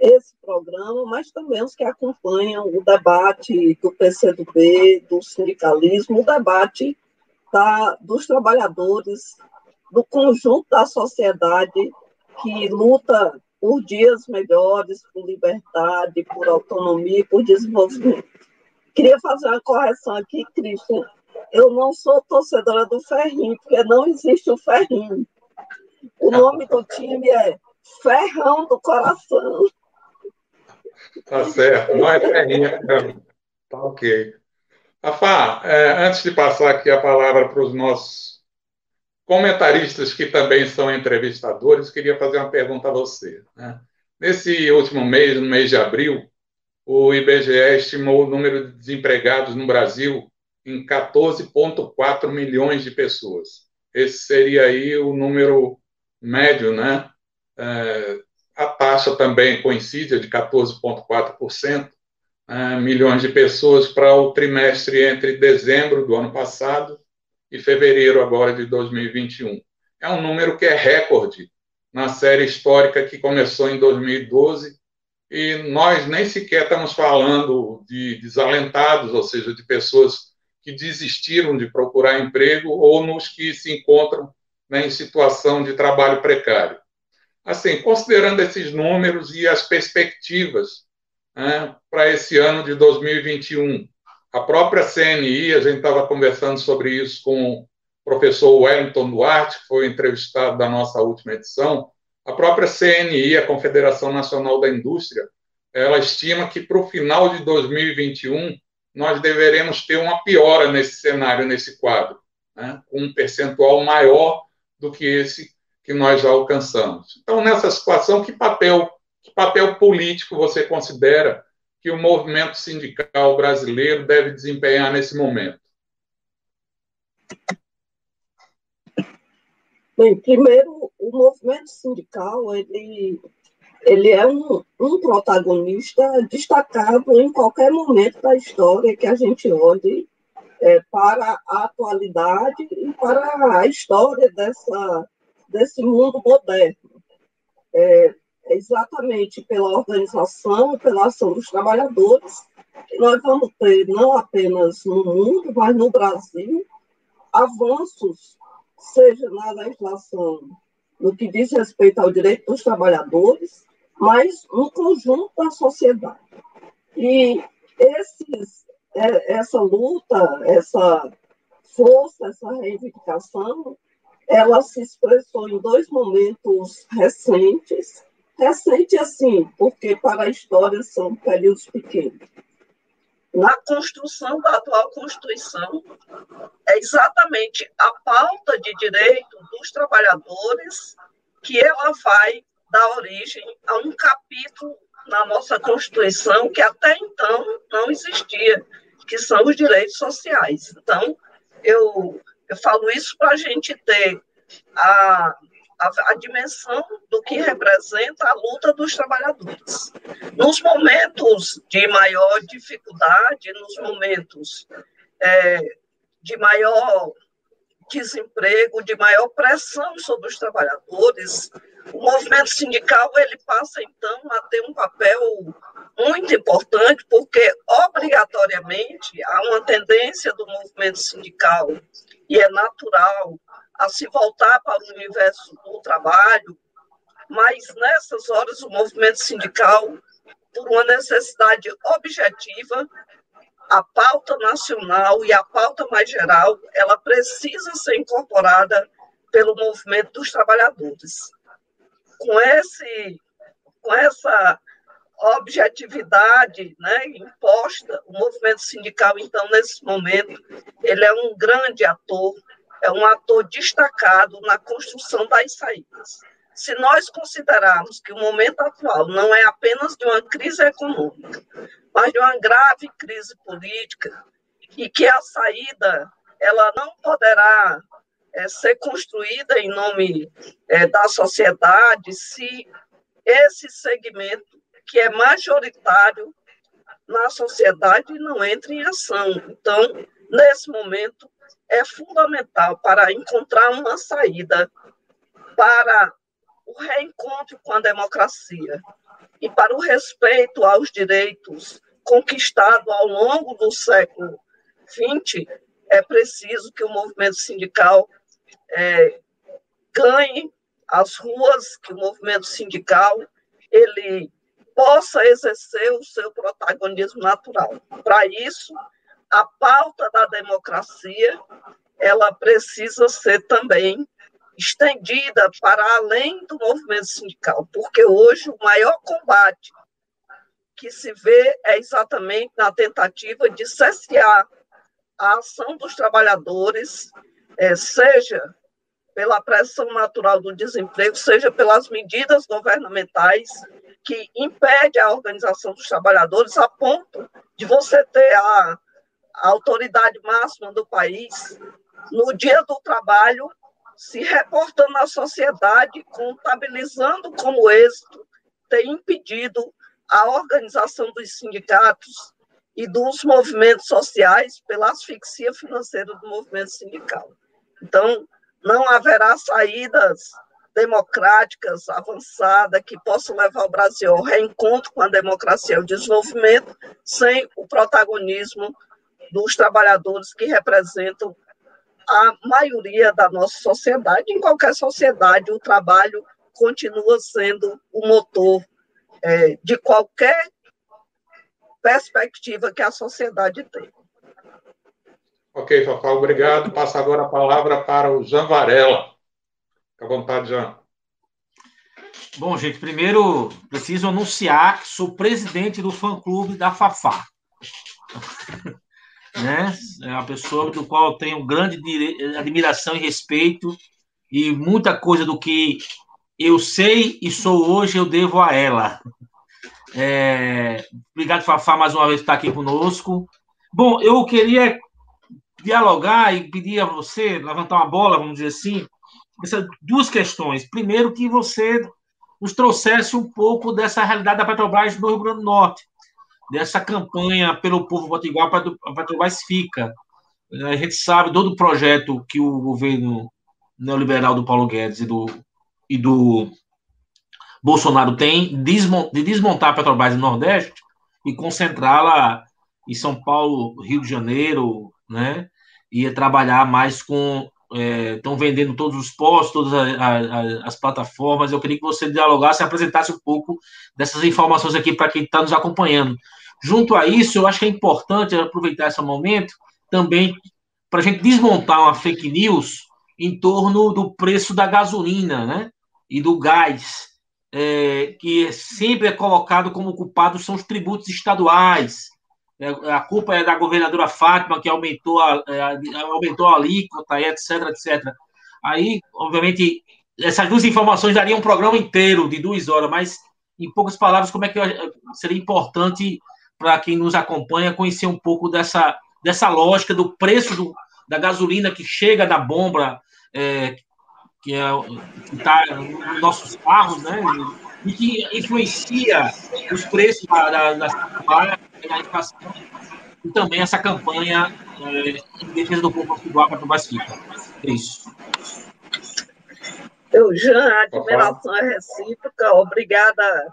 esse programa, mas também os que acompanham o debate do PCdoB, do sindicalismo, o debate da, dos trabalhadores, do conjunto da sociedade que luta por dias melhores, por liberdade, por autonomia, por desenvolvimento. Queria fazer uma correção aqui, Cristian. Eu não sou torcedora do Ferrinho, porque não existe o Ferrinho. O nome do time é Ferrão do Coração. Tá certo, não é terrinha. Tá ok. Afá, é, antes de passar aqui a palavra para os nossos comentaristas, que também são entrevistadores, queria fazer uma pergunta a você. Né? Nesse último mês, no mês de abril, o IBGE estimou o número de desempregados no Brasil em 14,4 milhões de pessoas. Esse seria aí o número médio, né? É, a taxa também coincide, de 14,4%, né, milhões de pessoas para o trimestre entre dezembro do ano passado e fevereiro agora de 2021. É um número que é recorde na série histórica que começou em 2012 e nós nem sequer estamos falando de desalentados, ou seja, de pessoas que desistiram de procurar emprego ou nos que se encontram né, em situação de trabalho precário. Assim, considerando esses números e as perspectivas né, para esse ano de 2021, a própria CNI, a gente estava conversando sobre isso com o professor Wellington Duarte, que foi entrevistado da nossa última edição, a própria CNI, a Confederação Nacional da Indústria, ela estima que para o final de 2021 nós deveremos ter uma piora nesse cenário, nesse quadro, né, com um percentual maior do que esse que nós já alcançamos. Então, nessa situação, que papel, que papel político você considera que o movimento sindical brasileiro deve desempenhar nesse momento? Bem, primeiro, o movimento sindical ele, ele é um, um protagonista destacado em qualquer momento da história que a gente olhe é, para a atualidade e para a história dessa desse mundo moderno. É, exatamente pela organização pela ação dos trabalhadores que nós vamos ter, não apenas no mundo, mas no Brasil, avanços, seja na legislação no que diz respeito ao direito dos trabalhadores, mas no conjunto da sociedade. E esses, é, essa luta, essa força, essa reivindicação, ela se expressou em dois momentos recentes. Recente, assim, porque para a história são períodos pequenos. Na construção da atual Constituição, é exatamente a pauta de direito dos trabalhadores que ela vai dar origem a um capítulo na nossa Constituição que até então não existia, que são os direitos sociais. Então, eu eu falo isso para a gente ter a, a, a, dimensão do que representa a luta dos trabalhadores. Nos momentos de maior dificuldade, nos momentos é, de maior desemprego, de maior pressão sobre os trabalhadores, o movimento sindical ele passa então a ter um papel muito importante, porque obrigatoriamente há uma tendência do movimento sindical e é natural a se voltar para o universo do trabalho, mas nessas horas o movimento sindical, por uma necessidade objetiva, a pauta nacional e a pauta mais geral, ela precisa ser incorporada pelo movimento dos trabalhadores. Com esse com essa objetividade né, imposta, o movimento sindical, então, nesse momento, ele é um grande ator, é um ator destacado na construção das saídas. Se nós considerarmos que o momento atual não é apenas de uma crise econômica, mas de uma grave crise política, e que a saída ela não poderá é, ser construída em nome é, da sociedade se esse segmento que é majoritário na sociedade não entra em ação. Então, nesse momento, é fundamental para encontrar uma saída para o reencontro com a democracia e para o respeito aos direitos conquistados ao longo do século XX, é preciso que o movimento sindical é, ganhe as ruas, que o movimento sindical ele possa exercer o seu protagonismo natural. Para isso, a pauta da democracia ela precisa ser também estendida para além do movimento sindical, porque hoje o maior combate que se vê é exatamente na tentativa de cessear a ação dos trabalhadores, é, seja pela pressão natural do desemprego, seja pelas medidas governamentais que impede a organização dos trabalhadores a ponto de você ter a, a autoridade máxima do país no dia do trabalho se reportando à sociedade, contabilizando como êxito ter impedido a organização dos sindicatos e dos movimentos sociais pela asfixia financeira do movimento sindical. Então, não haverá saídas democráticas, avançadas, que possam levar o Brasil ao reencontro com a democracia e o desenvolvimento, sem o protagonismo dos trabalhadores que representam a maioria da nossa sociedade. Em qualquer sociedade, o trabalho continua sendo o motor é, de qualquer perspectiva que a sociedade tem. Ok, Fafá, obrigado. Passo agora a palavra para o Jean Varela. Fique à vontade, Jean. Bom, gente, primeiro preciso anunciar que sou presidente do fã-clube da Fafá. Né? É uma pessoa do qual tenho grande admiração e respeito e muita coisa do que eu sei e sou hoje eu devo a ela. É... Obrigado, Fafá, mais uma vez por estar aqui conosco. Bom, eu queria dialogar e pedir a você, levantar uma bola, vamos dizer assim, essas duas questões. Primeiro, que você nos trouxesse um pouco dessa realidade da Petrobras no Rio Grande do Norte, dessa campanha pelo povo potiguar para Petrobras fica. A gente sabe todo o projeto que o governo neoliberal do Paulo Guedes e do, e do Bolsonaro tem de desmontar a Petrobras no Nordeste e concentrá-la em São Paulo, Rio de Janeiro, né? E trabalhar mais com estão é, vendendo todos os postos, todas as, as, as, plataformas. Eu queria que você dialogasse e apresentasse um pouco dessas informações aqui para quem está nos acompanhando. Junto a isso, eu acho que é importante aproveitar esse momento também para a gente desmontar uma fake news em torno do preço da gasolina né, e do gás, é, que sempre é colocado como culpado são os tributos estaduais. É, a culpa é da governadora Fátima, que aumentou a, é, aumentou a alíquota, etc, etc. Aí, obviamente, essas duas informações dariam um programa inteiro de duas horas, mas, em poucas palavras, como é que seria importante para quem nos acompanha conhecer um pouco dessa, dessa lógica do preço do, da gasolina que chega da bomba, é, que é, está nos nossos carros, né? E que influencia os preços da, da, da inflação e também essa campanha é, em defesa do povo potiguar para o Basquica. Isso. Eu, Jean, a admiração é recíproca. Obrigada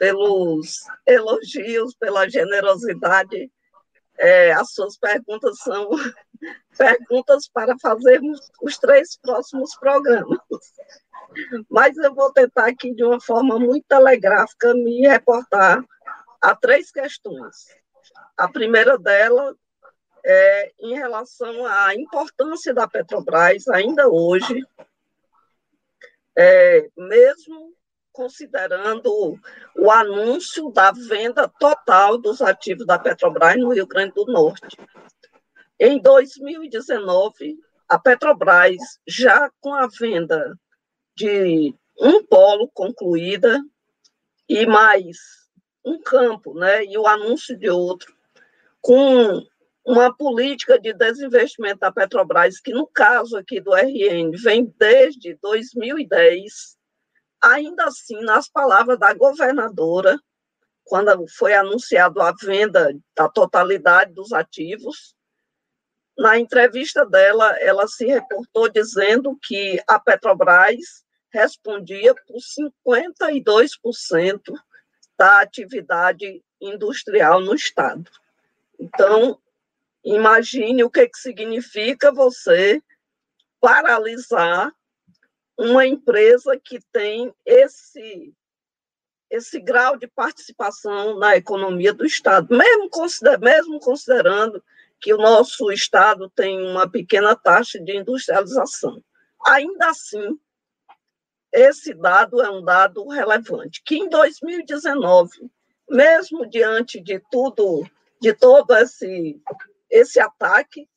pelos elogios, pela generosidade. É, as suas perguntas são perguntas para fazermos os três próximos programas. Mas eu vou tentar aqui, de uma forma muito telegráfica, me reportar a três questões. A primeira dela é em relação à importância da Petrobras, ainda hoje, é, mesmo considerando o anúncio da venda total dos ativos da Petrobras no Rio Grande do Norte. Em 2019, a Petrobras, já com a venda de um polo concluída e mais um campo, né, e o anúncio de outro, com uma política de desinvestimento da Petrobras, que no caso aqui do RN vem desde 2010, ainda assim, nas palavras da governadora, quando foi anunciado a venda da totalidade dos ativos, na entrevista dela, ela se reportou dizendo que a Petrobras respondia por 52% da atividade industrial no Estado. Então, imagine o que, que significa você paralisar uma empresa que tem esse esse grau de participação na economia do Estado, mesmo, consider, mesmo considerando que o nosso Estado tem uma pequena taxa de industrialização. Ainda assim, esse dado é um dado relevante, que em 2019, mesmo diante de tudo, de todo esse, esse ataque,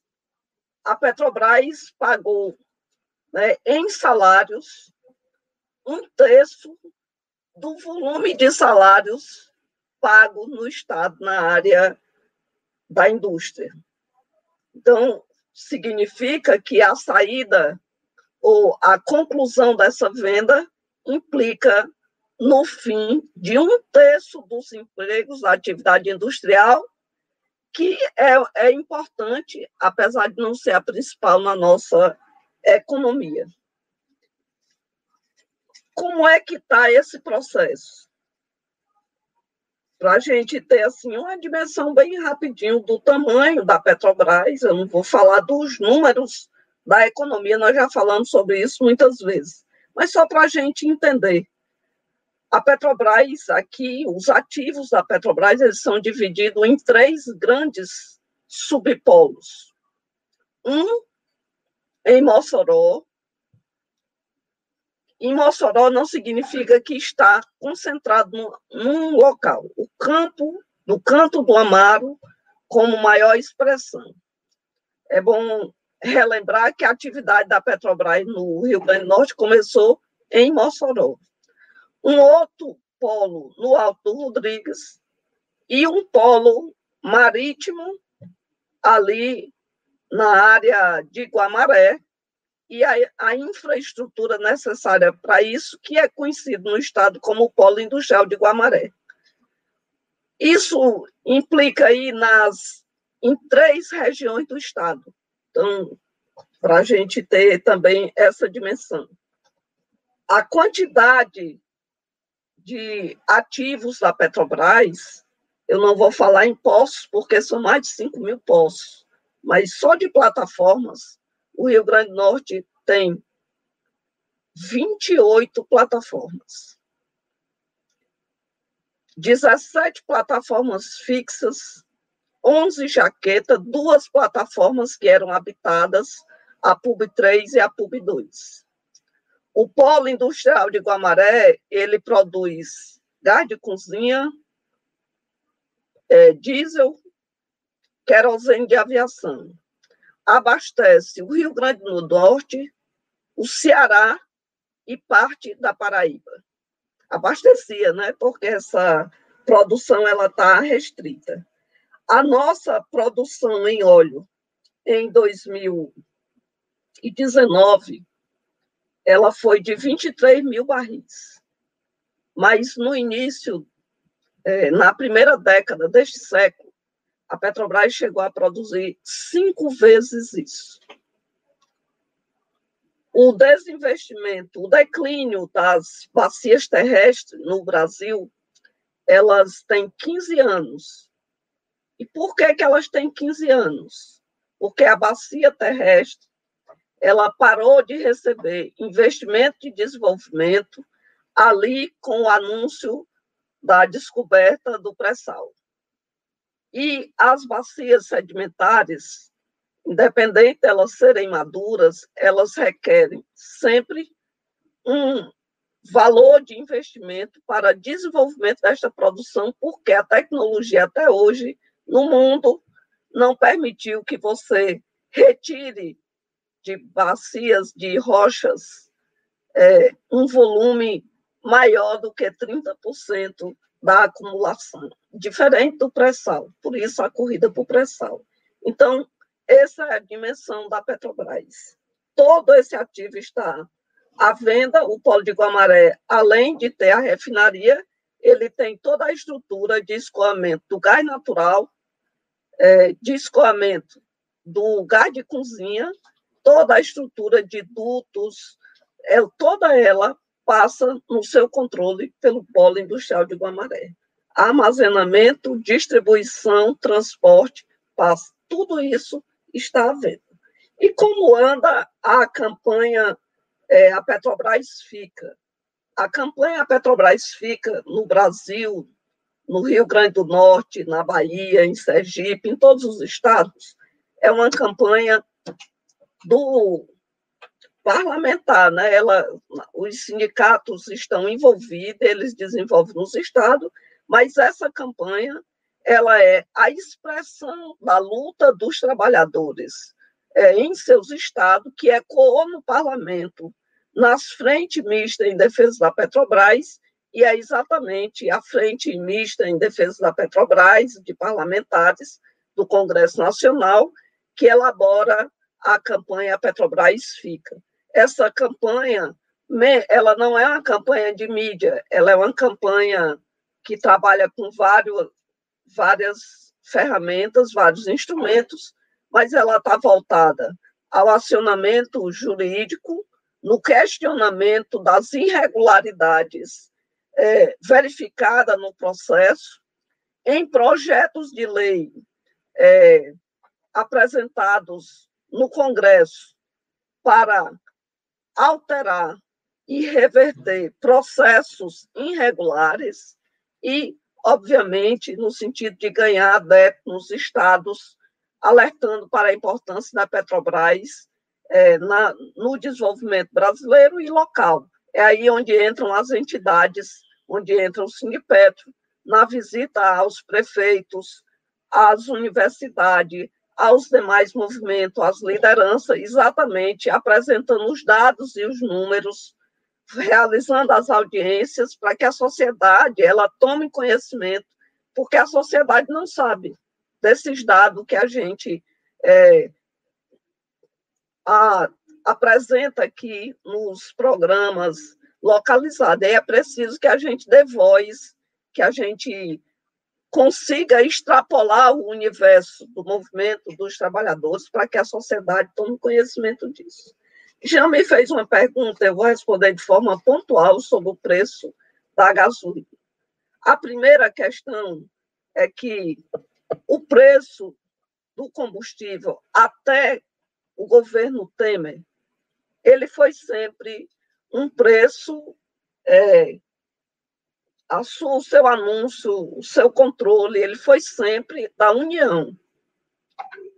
a Petrobras pagou né, em salários um terço do volume de salários pagos no Estado na área da indústria. Então, significa que a saída ou a conclusão dessa venda implica no fim de um terço dos empregos da atividade industrial, que é, é importante, apesar de não ser a principal na nossa economia. Como é que está esse processo? Para a gente ter assim uma dimensão bem rapidinho do tamanho da Petrobras, eu não vou falar dos números da economia, nós já falamos sobre isso muitas vezes. Mas só para a gente entender. A Petrobras, aqui, os ativos da Petrobras, eles são divididos em três grandes subpolos. Um em Mossoró. Em Mossoró não significa que está concentrado num, local. O campo, no canto do Amaro, como maior expressão. É bom relembrar que a atividade da Petrobras no Rio Grande do Norte começou em Mossoró. Um outro polo no Alto Rodrigues e um polo marítimo ali na área de Guamaré e a, a infraestrutura necessária para isso, que é conhecido no estado como Polo Industrial de Guamaré. Isso implica aí nas em três regiões do estado. Então, para a gente ter também essa dimensão. A quantidade de ativos da Petrobras, eu não vou falar em poços, porque são mais de 5 mil poços, mas só de plataformas, o Rio Grande do Norte tem 28 plataformas. 17 plataformas fixas 11 jaquetas, duas plataformas que eram habitadas, a PUB 3 e a PUB 2. O polo industrial de Guamaré, ele produz gás de cozinha, é, diesel, querosene de aviação. Abastece o Rio Grande do Norte, o Ceará e parte da Paraíba. Abastecia, né? Porque essa produção ela está restrita. A nossa produção em óleo em 2019 ela foi de 23 mil barris. Mas no início, é, na primeira década deste século, a Petrobras chegou a produzir cinco vezes isso. o desinvestimento, o declínio das bacias terrestres no Brasil, elas têm 15 anos. E por que, que elas têm 15 anos? Porque a bacia terrestre ela parou de receber investimento de desenvolvimento ali com o anúncio da descoberta do pré-sal. E as bacias sedimentares, independente de elas serem maduras, elas requerem sempre um valor de investimento para desenvolvimento desta produção, porque a tecnologia até hoje no mundo não permitiu que você retire de bacias de rochas é, um volume maior do que 30% da acumulação, diferente do pré-sal, por isso a corrida para o pré-sal. Então, essa é a dimensão da Petrobras. Todo esse ativo está à venda, o polo de Guamaré, além de ter a refinaria, ele tem toda a estrutura de escoamento do gás natural, é, de escoamento do gás de cozinha, toda a estrutura de dutos, é, toda ela passa no seu controle pelo polo industrial de Guamaré. Armazenamento, distribuição, transporte, passa, tudo isso está à venda. E como anda a campanha é, A Petrobras Fica? A campanha A Petrobras Fica no Brasil, no Rio Grande do Norte, na Bahia, em Sergipe, em todos os estados, é uma campanha do parlamentar, né? Ela, os sindicatos estão envolvidos, eles desenvolvem nos estados, mas essa campanha ela é a expressão da luta dos trabalhadores é, em seus estados, que ecoou no parlamento, nas frentes mistas em defesa da Petrobras, e é exatamente a frente mista em defesa da Petrobras, de parlamentares do Congresso Nacional, que elabora a campanha Petrobras Fica. Essa campanha, ela não é uma campanha de mídia, ela é uma campanha que trabalha com vários, várias ferramentas, vários instrumentos, mas ela está voltada ao acionamento jurídico, no questionamento das irregularidades é, verificada no processo, em projetos de lei é, apresentados no Congresso para alterar e reverter processos irregulares e, obviamente, no sentido de ganhar adeptos nos estados, alertando para a importância da Petrobras é, na, no desenvolvimento brasileiro e local. É aí onde entram as entidades, onde entra o Sindipetro, na visita aos prefeitos, às universidades, aos demais movimentos, às lideranças, exatamente apresentando os dados e os números, realizando as audiências para que a sociedade ela tome conhecimento, porque a sociedade não sabe desses dados que a gente é, a, apresenta aqui nos programas localizados. é preciso que a gente dê voz, que a gente consiga extrapolar o universo do movimento dos trabalhadores para que a sociedade tome conhecimento disso. Já me fez uma pergunta, eu vou responder de forma pontual sobre o preço da gasolina. A primeira questão é que o preço do combustível até o governo Temer, ele foi sempre um preço é, o seu anúncio, o seu controle, ele foi sempre da União,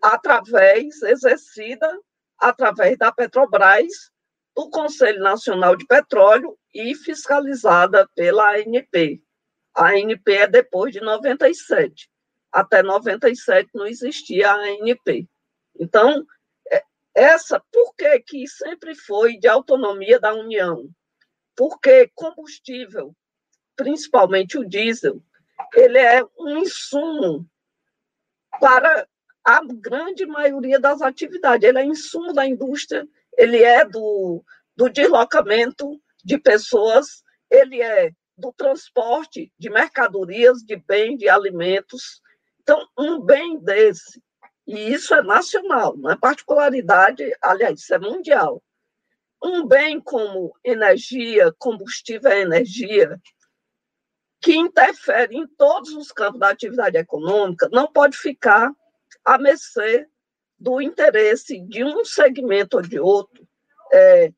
através, exercida através da Petrobras, do Conselho Nacional de Petróleo e fiscalizada pela ANP. A ANP é depois de 97. Até 97 não existia a ANP. Então, é, essa, por que, que sempre foi de autonomia da União? Porque combustível principalmente o diesel, ele é um insumo para a grande maioria das atividades. Ele é insumo da indústria, ele é do, do deslocamento de pessoas, ele é do transporte de mercadorias, de bens, de alimentos. Então, um bem desse, e isso é nacional, não é particularidade, aliás, isso é mundial. um bem como energia, combustível é energia, que interfere em todos os campos da atividade econômica, não pode ficar à mercê do interesse de um segmento ou de outro, é,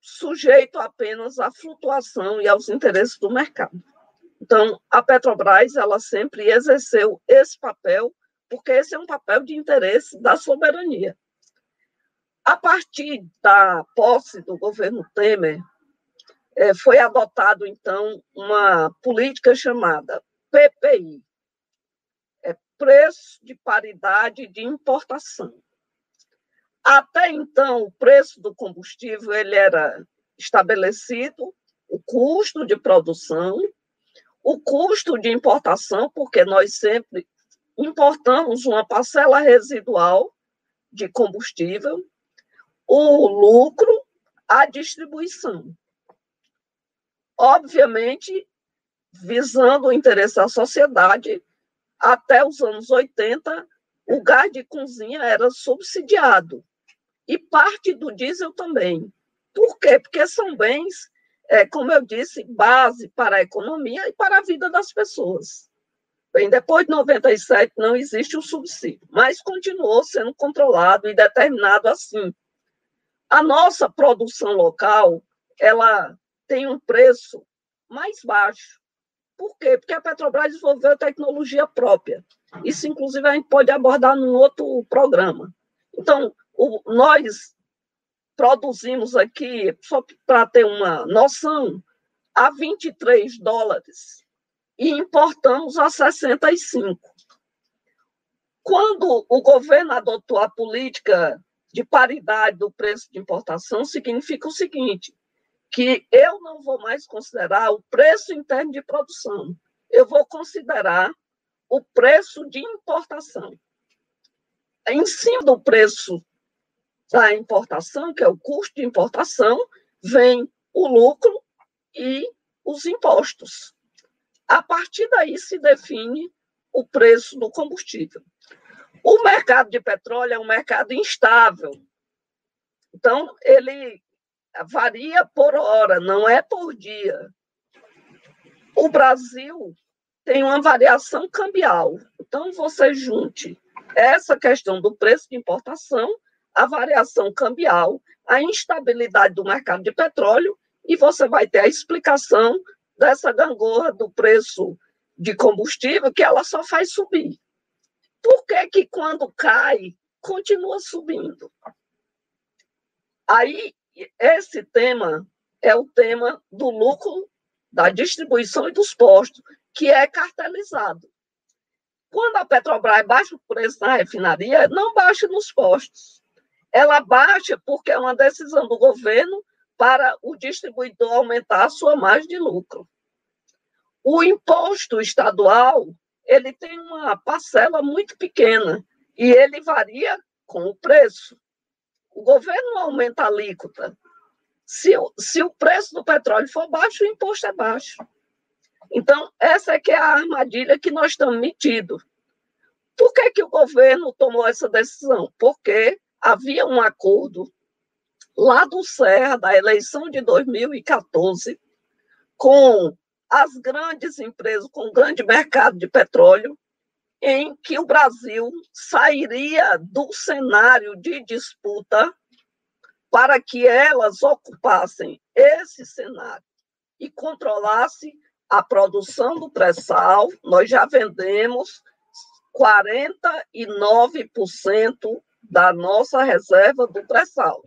sujeito apenas à flutuação e aos interesses do mercado. Então, a Petrobras, ela sempre exerceu esse papel, porque esse é um papel de interesse da soberania. A partir da posse do governo Temer, é, foi adotado, então, uma política chamada PPI, Preço de Paridade de Importação. Até então, o preço do combustível ele era estabelecido, o custo de produção, o custo de importação, porque nós sempre importamos uma parcela residual de combustível, o lucro, a distribuição. Obviamente, visando o interesse da sociedade, até os anos 80, o gás de cozinha era subsidiado e parte do diesel também. Por quê? Porque são bens, é, como eu disse, base para a economia e para a vida das pessoas. Bem, depois de 97 não existe o subsídio, mas continuou sendo controlado e determinado assim. A nossa produção local, ela tem um preço mais baixo. Por quê? Porque a Petrobras desenvolveu tecnologia própria. Isso, inclusive, a gente pode abordar num outro programa. Então, o, nós produzimos aqui, só para ter uma noção, a 23 dólares e importamos a 65. Quando o governo adotou a política de paridade do preço de importação, significa o seguinte: que eu não vou mais considerar o preço interno de produção, eu vou considerar o preço de importação. Em cima do preço da importação, que é o custo de importação, vem o lucro e os impostos. A partir daí se define o preço do combustível. O mercado de petróleo é um mercado instável. Então, ele varia por hora, não é por dia. O Brasil tem uma variação cambial. Então, você junte essa questão do preço de importação a variação cambial, a instabilidade do mercado de petróleo, e você vai ter a explicação dessa gangorra do preço de combustível, que ela só faz subir. Por que, que quando cai, continua subindo? Aí, esse tema é o tema do lucro da distribuição e dos postos, que é cartelizado. Quando a Petrobras baixa o preço na refinaria, não baixa nos postos ela baixa porque é uma decisão do governo para o distribuidor aumentar a sua margem de lucro. O imposto estadual, ele tem uma parcela muito pequena e ele varia com o preço. O governo aumenta a alíquota. Se, se o preço do petróleo for baixo, o imposto é baixo. Então, essa é que é a armadilha que nós estamos metidos. Por que, que o governo tomou essa decisão? Porque havia um acordo lá do Serra, da eleição de 2014, com as grandes empresas, com o grande mercado de petróleo, em que o Brasil sairia do cenário de disputa para que elas ocupassem esse cenário e controlasse a produção do pré-sal. Nós já vendemos 49% da nossa reserva do pré-sal.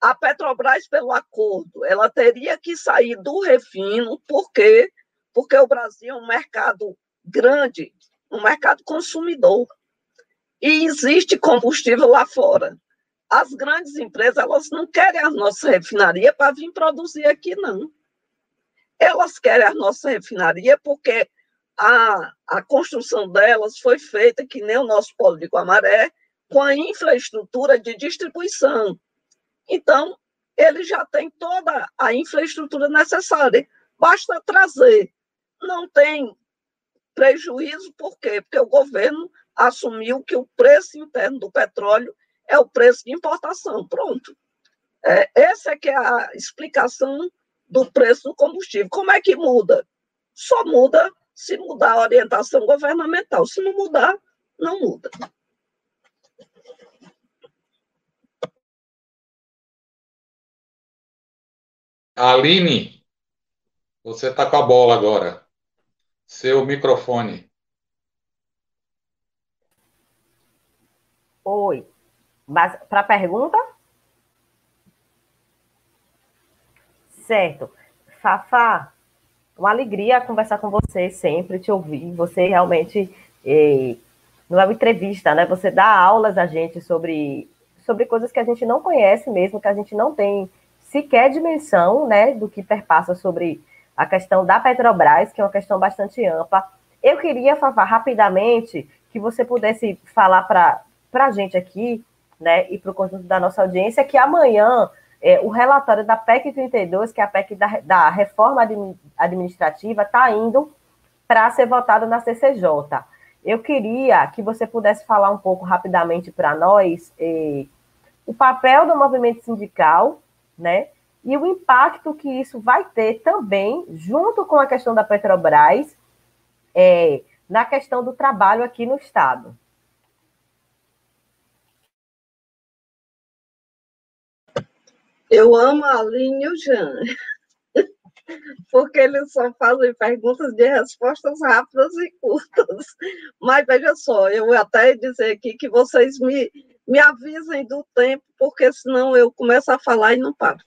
A Petrobras, pelo acordo, ela teria que sair do refino, por quê? Porque o Brasil é um mercado grande, um mercado consumidor. E existe combustível lá fora. As grandes empresas, elas não querem a nossa refinaria para vir produzir aqui, não. Elas querem a nossa refinaria porque a, a construção delas foi feita, que nem o nosso polo de Guamaré, com a infraestrutura de distribuição. Então, ele já tem toda a infraestrutura necessária, basta trazer. Não tem prejuízo, por quê? Porque o governo assumiu que o preço interno do petróleo é o preço de importação. Pronto. É, essa é que é a explicação do preço do combustível. Como é que muda? Só muda se mudar a orientação governamental. Se não mudar, não muda. Aline, você está com a bola agora. Seu microfone. Oi. Para a pergunta? Certo. Fafá, uma alegria conversar com você sempre, te ouvir. Você realmente eh, não é uma entrevista, né? Você dá aulas a gente sobre, sobre coisas que a gente não conhece mesmo, que a gente não tem sequer dimensão, né, do que perpassa sobre a questão da Petrobras, que é uma questão bastante ampla. Eu queria, Fafá, rapidamente, que você pudesse falar para a gente aqui, né, e para o conjunto da nossa audiência, que amanhã é, o relatório da PEC 32, que é a PEC da, da reforma administrativa, está indo para ser votado na CCJ. Eu queria que você pudesse falar um pouco rapidamente para nós eh, o papel do movimento sindical, né? E o impacto que isso vai ter também, junto com a questão da Petrobras, é, na questão do trabalho aqui no Estado. Eu amo a Aline e o Jean porque eles só fazem perguntas de respostas rápidas e curtas. Mas veja só, eu vou até dizer aqui que vocês me, me avisem do tempo, porque senão eu começo a falar e não paro.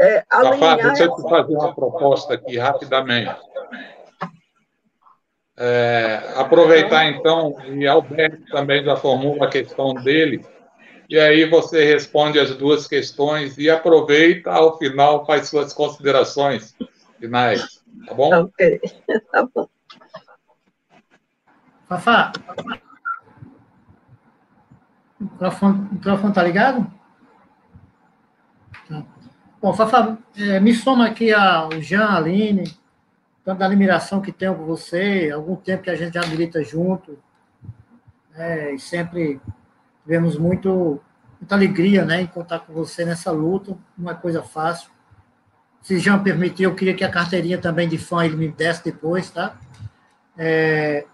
É, alinhar... deixa eu te fazer uma proposta aqui rapidamente. É, aproveitar então, e Alberto também já formula a questão dele, e aí você responde as duas questões e aproveita, ao final, faz suas considerações finais. Tá bom? Ok, tá bom. Fafá, o microfone, o microfone tá ligado? Bom, Fafá, é, me soma aqui ao Jean, Aline, tanto da admiração que tenho por você, algum tempo que a gente já milita junto, é, e sempre tivemos muito, muita alegria né, em contar com você nessa luta, não é coisa fácil. Se Jean permitir, eu queria que a carteirinha também de fã ele me desse depois, tá? É,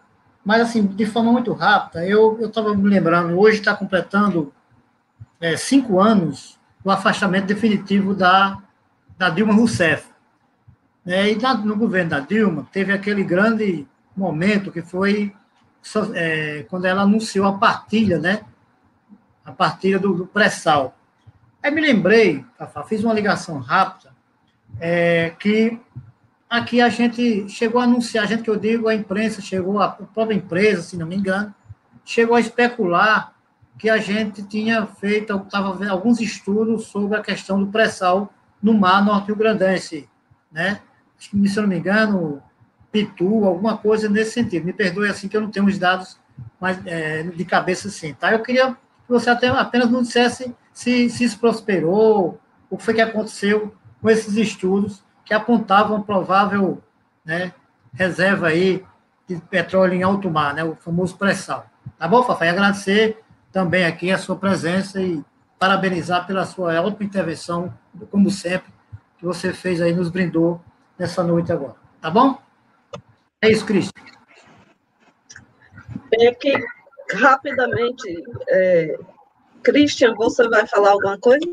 mas, assim, de forma muito rápida, eu estava me lembrando, hoje está completando é, cinco anos do afastamento definitivo da, da Dilma Rousseff. É, e na, no governo da Dilma, teve aquele grande momento que foi é, quando ela anunciou a partilha, né? a partir do, do pré-sal. Aí me lembrei, fiz uma ligação rápida, é, que aqui a gente chegou a anunciar, a gente que eu digo, a imprensa chegou, a própria empresa, se não me engano, chegou a especular que a gente tinha feito, estava alguns estudos sobre a questão do pré-sal no mar norte-rio-grandense, né? Se não me engano, Pitu, alguma coisa nesse sentido. Me perdoe assim que eu não tenho os dados mas, é, de cabeça assim, tá? Eu queria que você até apenas não dissesse se, se isso prosperou, o que foi que aconteceu com esses estudos que apontavam provável né, reserva aí de petróleo em alto mar, né, o famoso pré-sal. Tá bom, Fafá? E agradecer também aqui a sua presença e parabenizar pela sua ótima intervenção, como sempre, que você fez aí, nos brindou nessa noite agora. Tá bom? É isso, Cristian. É que rapidamente, é, você vai falar alguma coisa?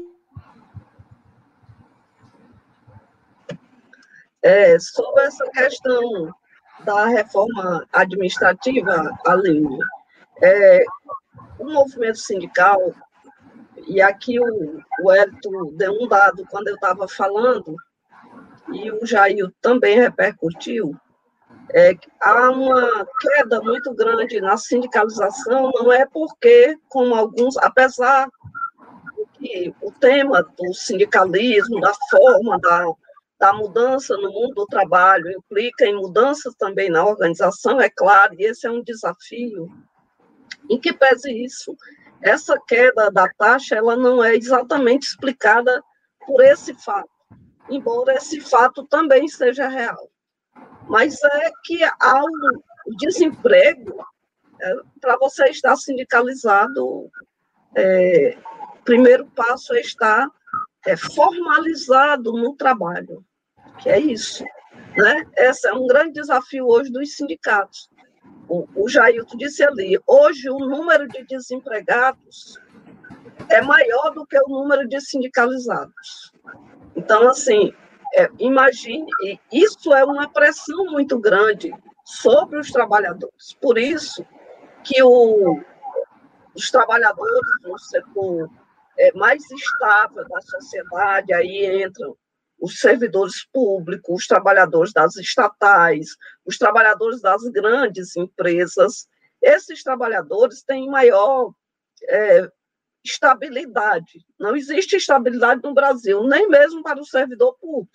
É, sobre essa questão da reforma administrativa, Aline, é, o movimento sindical, e aqui o, o Hélito deu um dado quando eu estava falando, e o Jair também repercutiu, é, há uma queda muito grande na sindicalização, não é porque, como alguns, apesar que o tema do sindicalismo, da forma da, da mudança no mundo do trabalho, implica em mudanças também na organização, é claro, e esse é um desafio. Em que pese isso, essa queda da taxa, ela não é exatamente explicada por esse fato, embora esse fato também seja real mas é que há um desemprego é, para você estar sindicalizado é, primeiro passo é estar é, formalizado no trabalho, que é isso. Né? Esse é um grande desafio hoje dos sindicatos. O, o Jailton disse ali, hoje o número de desempregados é maior do que o número de sindicalizados. Então, assim, é, imagine, isso é uma pressão muito grande sobre os trabalhadores. Por isso que o, os trabalhadores no setor é, mais estável da sociedade, aí entram os servidores públicos, os trabalhadores das estatais, os trabalhadores das grandes empresas. Esses trabalhadores têm maior é, estabilidade. Não existe estabilidade no Brasil, nem mesmo para o servidor público.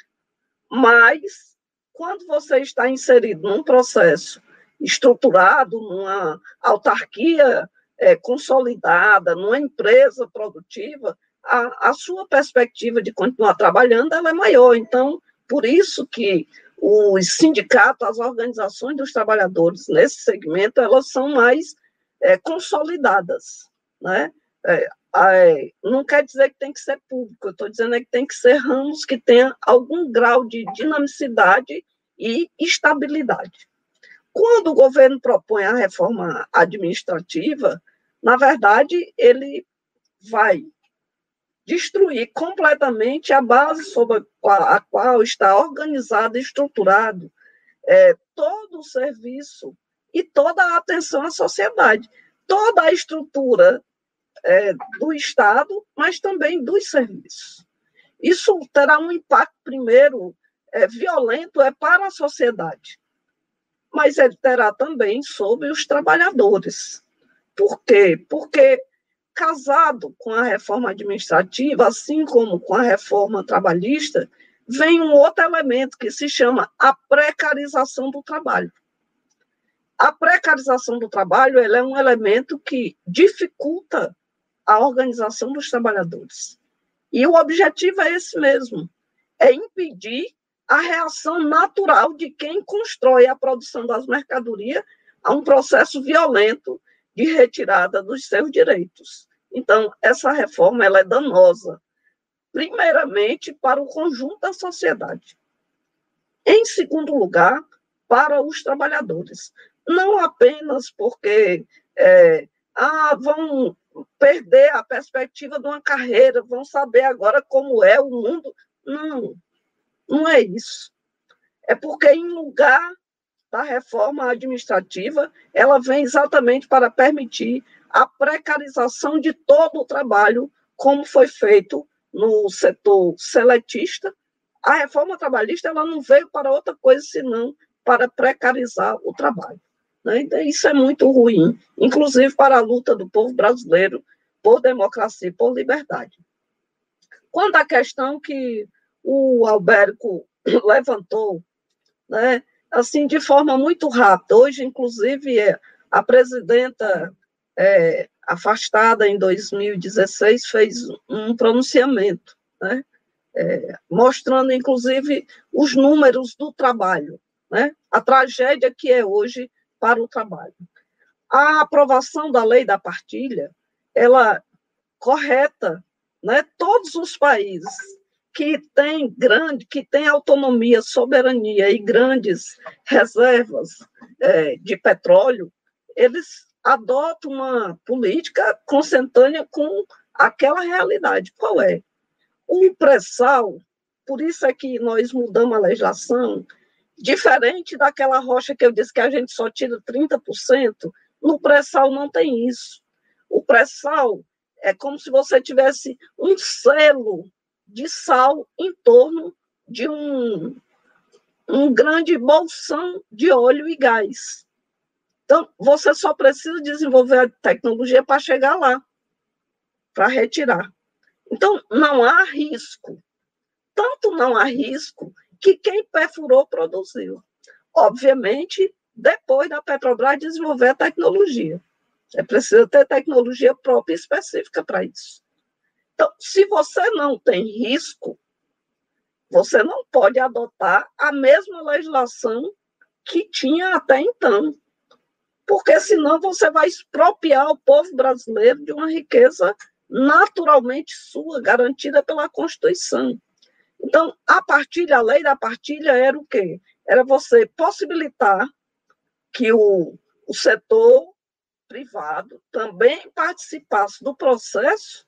Mas, quando você está inserido num processo estruturado, numa autarquia é, consolidada, numa empresa produtiva, a, a sua perspectiva de continuar trabalhando é maior. Então, por isso que os sindicatos, as organizações dos trabalhadores nesse segmento, elas são mais é, consolidadas, né? É, é, não quer dizer que tem que ser público, estou dizendo é que tem que ser ramos que tenham algum grau de dinamicidade e estabilidade. Quando o governo propõe a reforma administrativa, na verdade, ele vai destruir completamente a base sobre a qual está organizado e estruturado é, todo o serviço e toda a atenção à sociedade, toda a estrutura é, do Estado, mas também dos serviços. Isso terá um impacto, primeiro, é, violento é para a sociedade, mas ele terá também sobre os trabalhadores. Por quê? Porque casado com a reforma administrativa, assim como com a reforma trabalhista, vem um outro elemento que se chama a precarização do trabalho. A precarização do trabalho é um elemento que dificulta a organização dos trabalhadores. E o objetivo é esse mesmo: é impedir a reação natural de quem constrói a produção das mercadorias a um processo violento de retirada dos seus direitos. Então, essa reforma ela é danosa, primeiramente para o conjunto da sociedade. Em segundo lugar, para os trabalhadores. Não apenas porque é, ah, vão perder a perspectiva de uma carreira, vão saber agora como é o mundo. Não, não é isso. É porque, em lugar da reforma administrativa, ela vem exatamente para permitir a precarização de todo o trabalho, como foi feito no setor seletista. A reforma trabalhista ela não veio para outra coisa senão para precarizar o trabalho. Né? Então, isso é muito ruim, inclusive para a luta do povo brasileiro por democracia e por liberdade. Quanto à questão que o Albérico levantou, né, assim, de forma muito rápida, hoje, inclusive, é, a presidenta é, afastada em 2016 fez um pronunciamento, né, é, mostrando, inclusive, os números do trabalho, né, a tragédia que é hoje para o trabalho. A aprovação da lei da partilha, ela correta, né? Todos os países que têm grande, que têm autonomia, soberania e grandes reservas é, de petróleo, eles adotam uma política consentânea com aquela realidade. Qual é? O pré-sal, por isso é que nós mudamos a legislação, Diferente daquela rocha que eu disse que a gente só tira 30%, no pré-sal não tem isso. O pré-sal é como se você tivesse um selo de sal em torno de um, um grande bolsão de óleo e gás. Então, você só precisa desenvolver a tecnologia para chegar lá, para retirar. Então, não há risco. Tanto não há risco que quem perfurou produziu. Obviamente, depois da Petrobras desenvolver a tecnologia. É preciso ter tecnologia própria específica para isso. Então, se você não tem risco, você não pode adotar a mesma legislação que tinha até então. porque senão você vai expropriar o povo brasileiro de uma riqueza naturalmente sua, garantida pela Constituição. Então, a partilha, a lei da partilha era o quê? Era você possibilitar que o, o setor privado também participasse do processo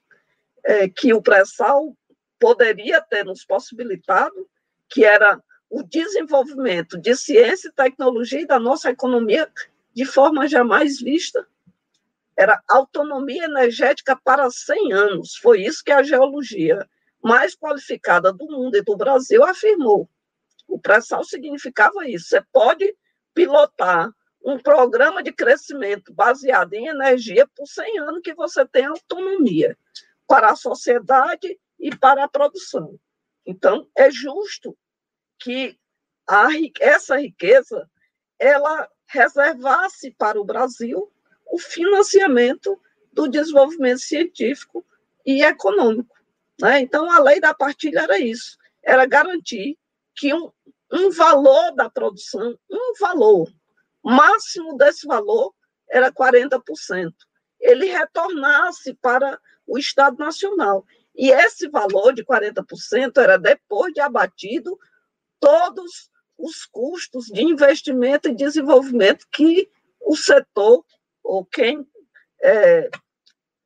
é, que o pré-sal poderia ter nos possibilitado, que era o desenvolvimento de ciência e tecnologia e da nossa economia de forma jamais vista. Era autonomia energética para 100 anos. Foi isso que a geologia mais qualificada do mundo e do Brasil afirmou. O pré-sal significava isso. Você pode pilotar um programa de crescimento baseado em energia por 100 anos que você tem autonomia para a sociedade e para a produção. Então, é justo que a, essa riqueza ela reservasse para o Brasil o financiamento do desenvolvimento científico e econômico. Né? Então, a lei da partilha era isso, era garantir que um, um valor da produção, um valor, máximo desse valor era 40%, ele retornasse para o Estado Nacional. E esse valor de 40% era depois de abatido todos os custos de investimento e desenvolvimento que o setor, ou quem é,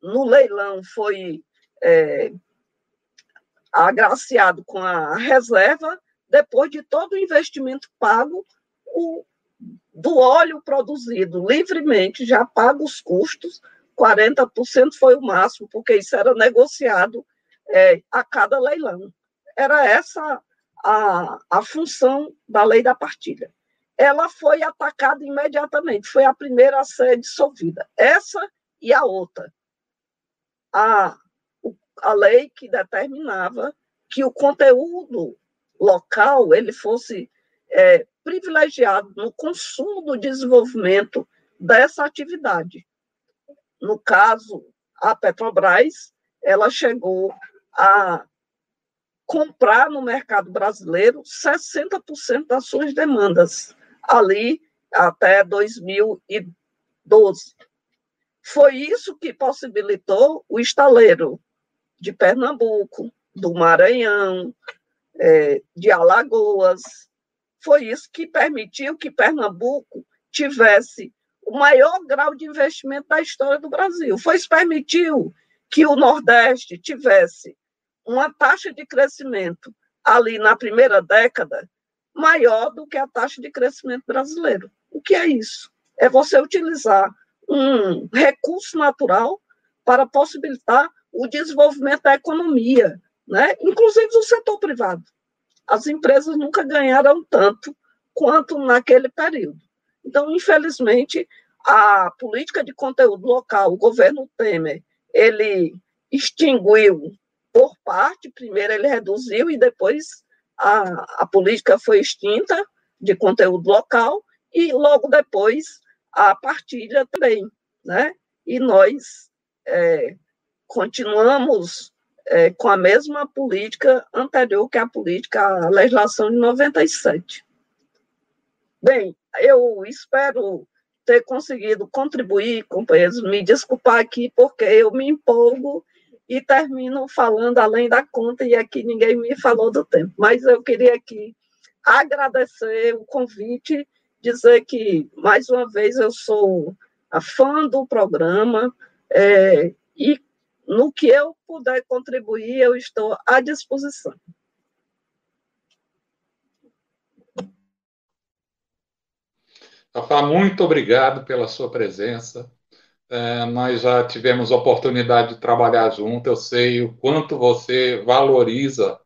no leilão foi é, agraciado com a reserva, depois de todo o investimento pago, o, do óleo produzido livremente já paga os custos, 40% foi o máximo, porque isso era negociado é, a cada leilão. Era essa a, a função da lei da partilha. Ela foi atacada imediatamente, foi a primeira a ser dissolvida. Essa e a outra. A, a lei que determinava que o conteúdo local ele fosse é, privilegiado no consumo do desenvolvimento dessa atividade. No caso, a Petrobras, ela chegou a comprar no mercado brasileiro 60% das suas demandas, ali até 2012. Foi isso que possibilitou o estaleiro de Pernambuco, do Maranhão, é, de Alagoas. Foi isso que permitiu que Pernambuco tivesse o maior grau de investimento da história do Brasil. Foi isso permitiu que o Nordeste tivesse uma taxa de crescimento ali na primeira década maior do que a taxa de crescimento brasileiro. O que é isso? É você utilizar um recurso natural para possibilitar o desenvolvimento da economia, né? inclusive do setor privado. As empresas nunca ganharam tanto quanto naquele período. Então, infelizmente, a política de conteúdo local, o governo Temer, ele extinguiu por parte, primeiro ele reduziu e depois a, a política foi extinta de conteúdo local e logo depois a partilha também, né? E nós é, continuamos é, com a mesma política anterior que a política, a legislação de 97. Bem, eu espero ter conseguido contribuir, companheiros, me desculpar aqui, porque eu me empolgo e termino falando além da conta, e aqui ninguém me falou do tempo. Mas eu queria aqui agradecer o convite, dizer que, mais uma vez, eu sou a fã do programa, é, e no que eu puder contribuir, eu estou à disposição. Fafá, muito obrigado pela sua presença. É, nós já tivemos oportunidade de trabalhar junto, eu sei o quanto você valoriza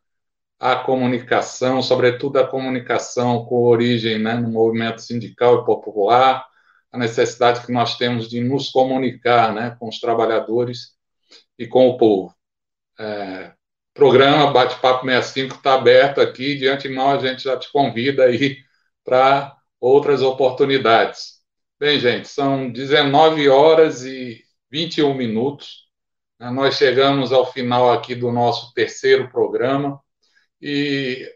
a comunicação, sobretudo a comunicação com origem né, no movimento sindical e popular, a necessidade que nós temos de nos comunicar né, com os trabalhadores e com o povo. É, programa Bate-Papo 65 está aberto aqui, de antemão a gente já te convida aí para outras oportunidades. Bem, gente, são 19 horas e 21 minutos. Né? Nós chegamos ao final aqui do nosso terceiro programa e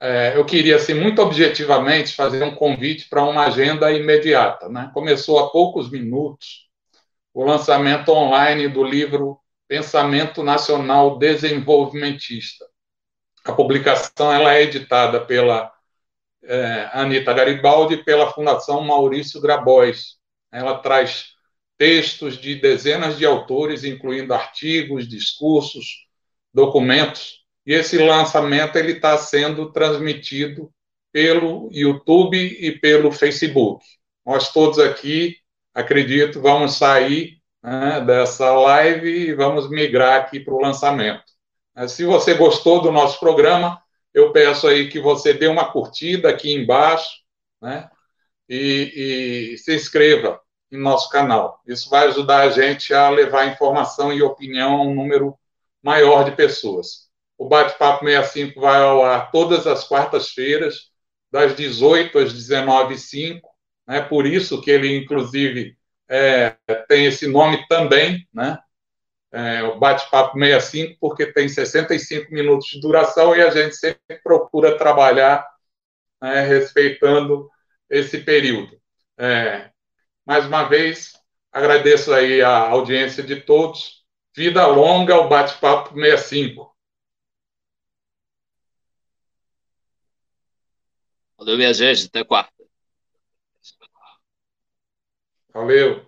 é, eu queria, assim, muito objetivamente, fazer um convite para uma agenda imediata. Né? Começou há poucos minutos o lançamento online do livro Pensamento Nacional Desenvolvimentista. A publicação ela é editada pela é, Anitta Garibaldi pela Fundação Maurício Grabois. Ela traz textos de dezenas de autores, incluindo artigos, discursos, documentos e esse lançamento ele está sendo transmitido pelo YouTube e pelo Facebook. Nós todos aqui, acredito, vamos sair né, dessa live e vamos migrar aqui para o lançamento. Se você gostou do nosso programa, eu peço aí que você dê uma curtida aqui embaixo, né? E, e se inscreva em nosso canal. Isso vai ajudar a gente a levar informação e opinião a um número maior de pessoas. O Bate-Papo 65 vai ao ar todas as quartas-feiras, das 18 às 19h05. Né? Por isso que ele, inclusive, é, tem esse nome também, né? É, o Bate-Papo 65, porque tem 65 minutos de duração e a gente sempre procura trabalhar né, respeitando esse período. É, mais uma vez, agradeço aí a audiência de todos. Vida longa ao Bate-Papo 65. Valeu, minha gente. Até quarta. Valeu.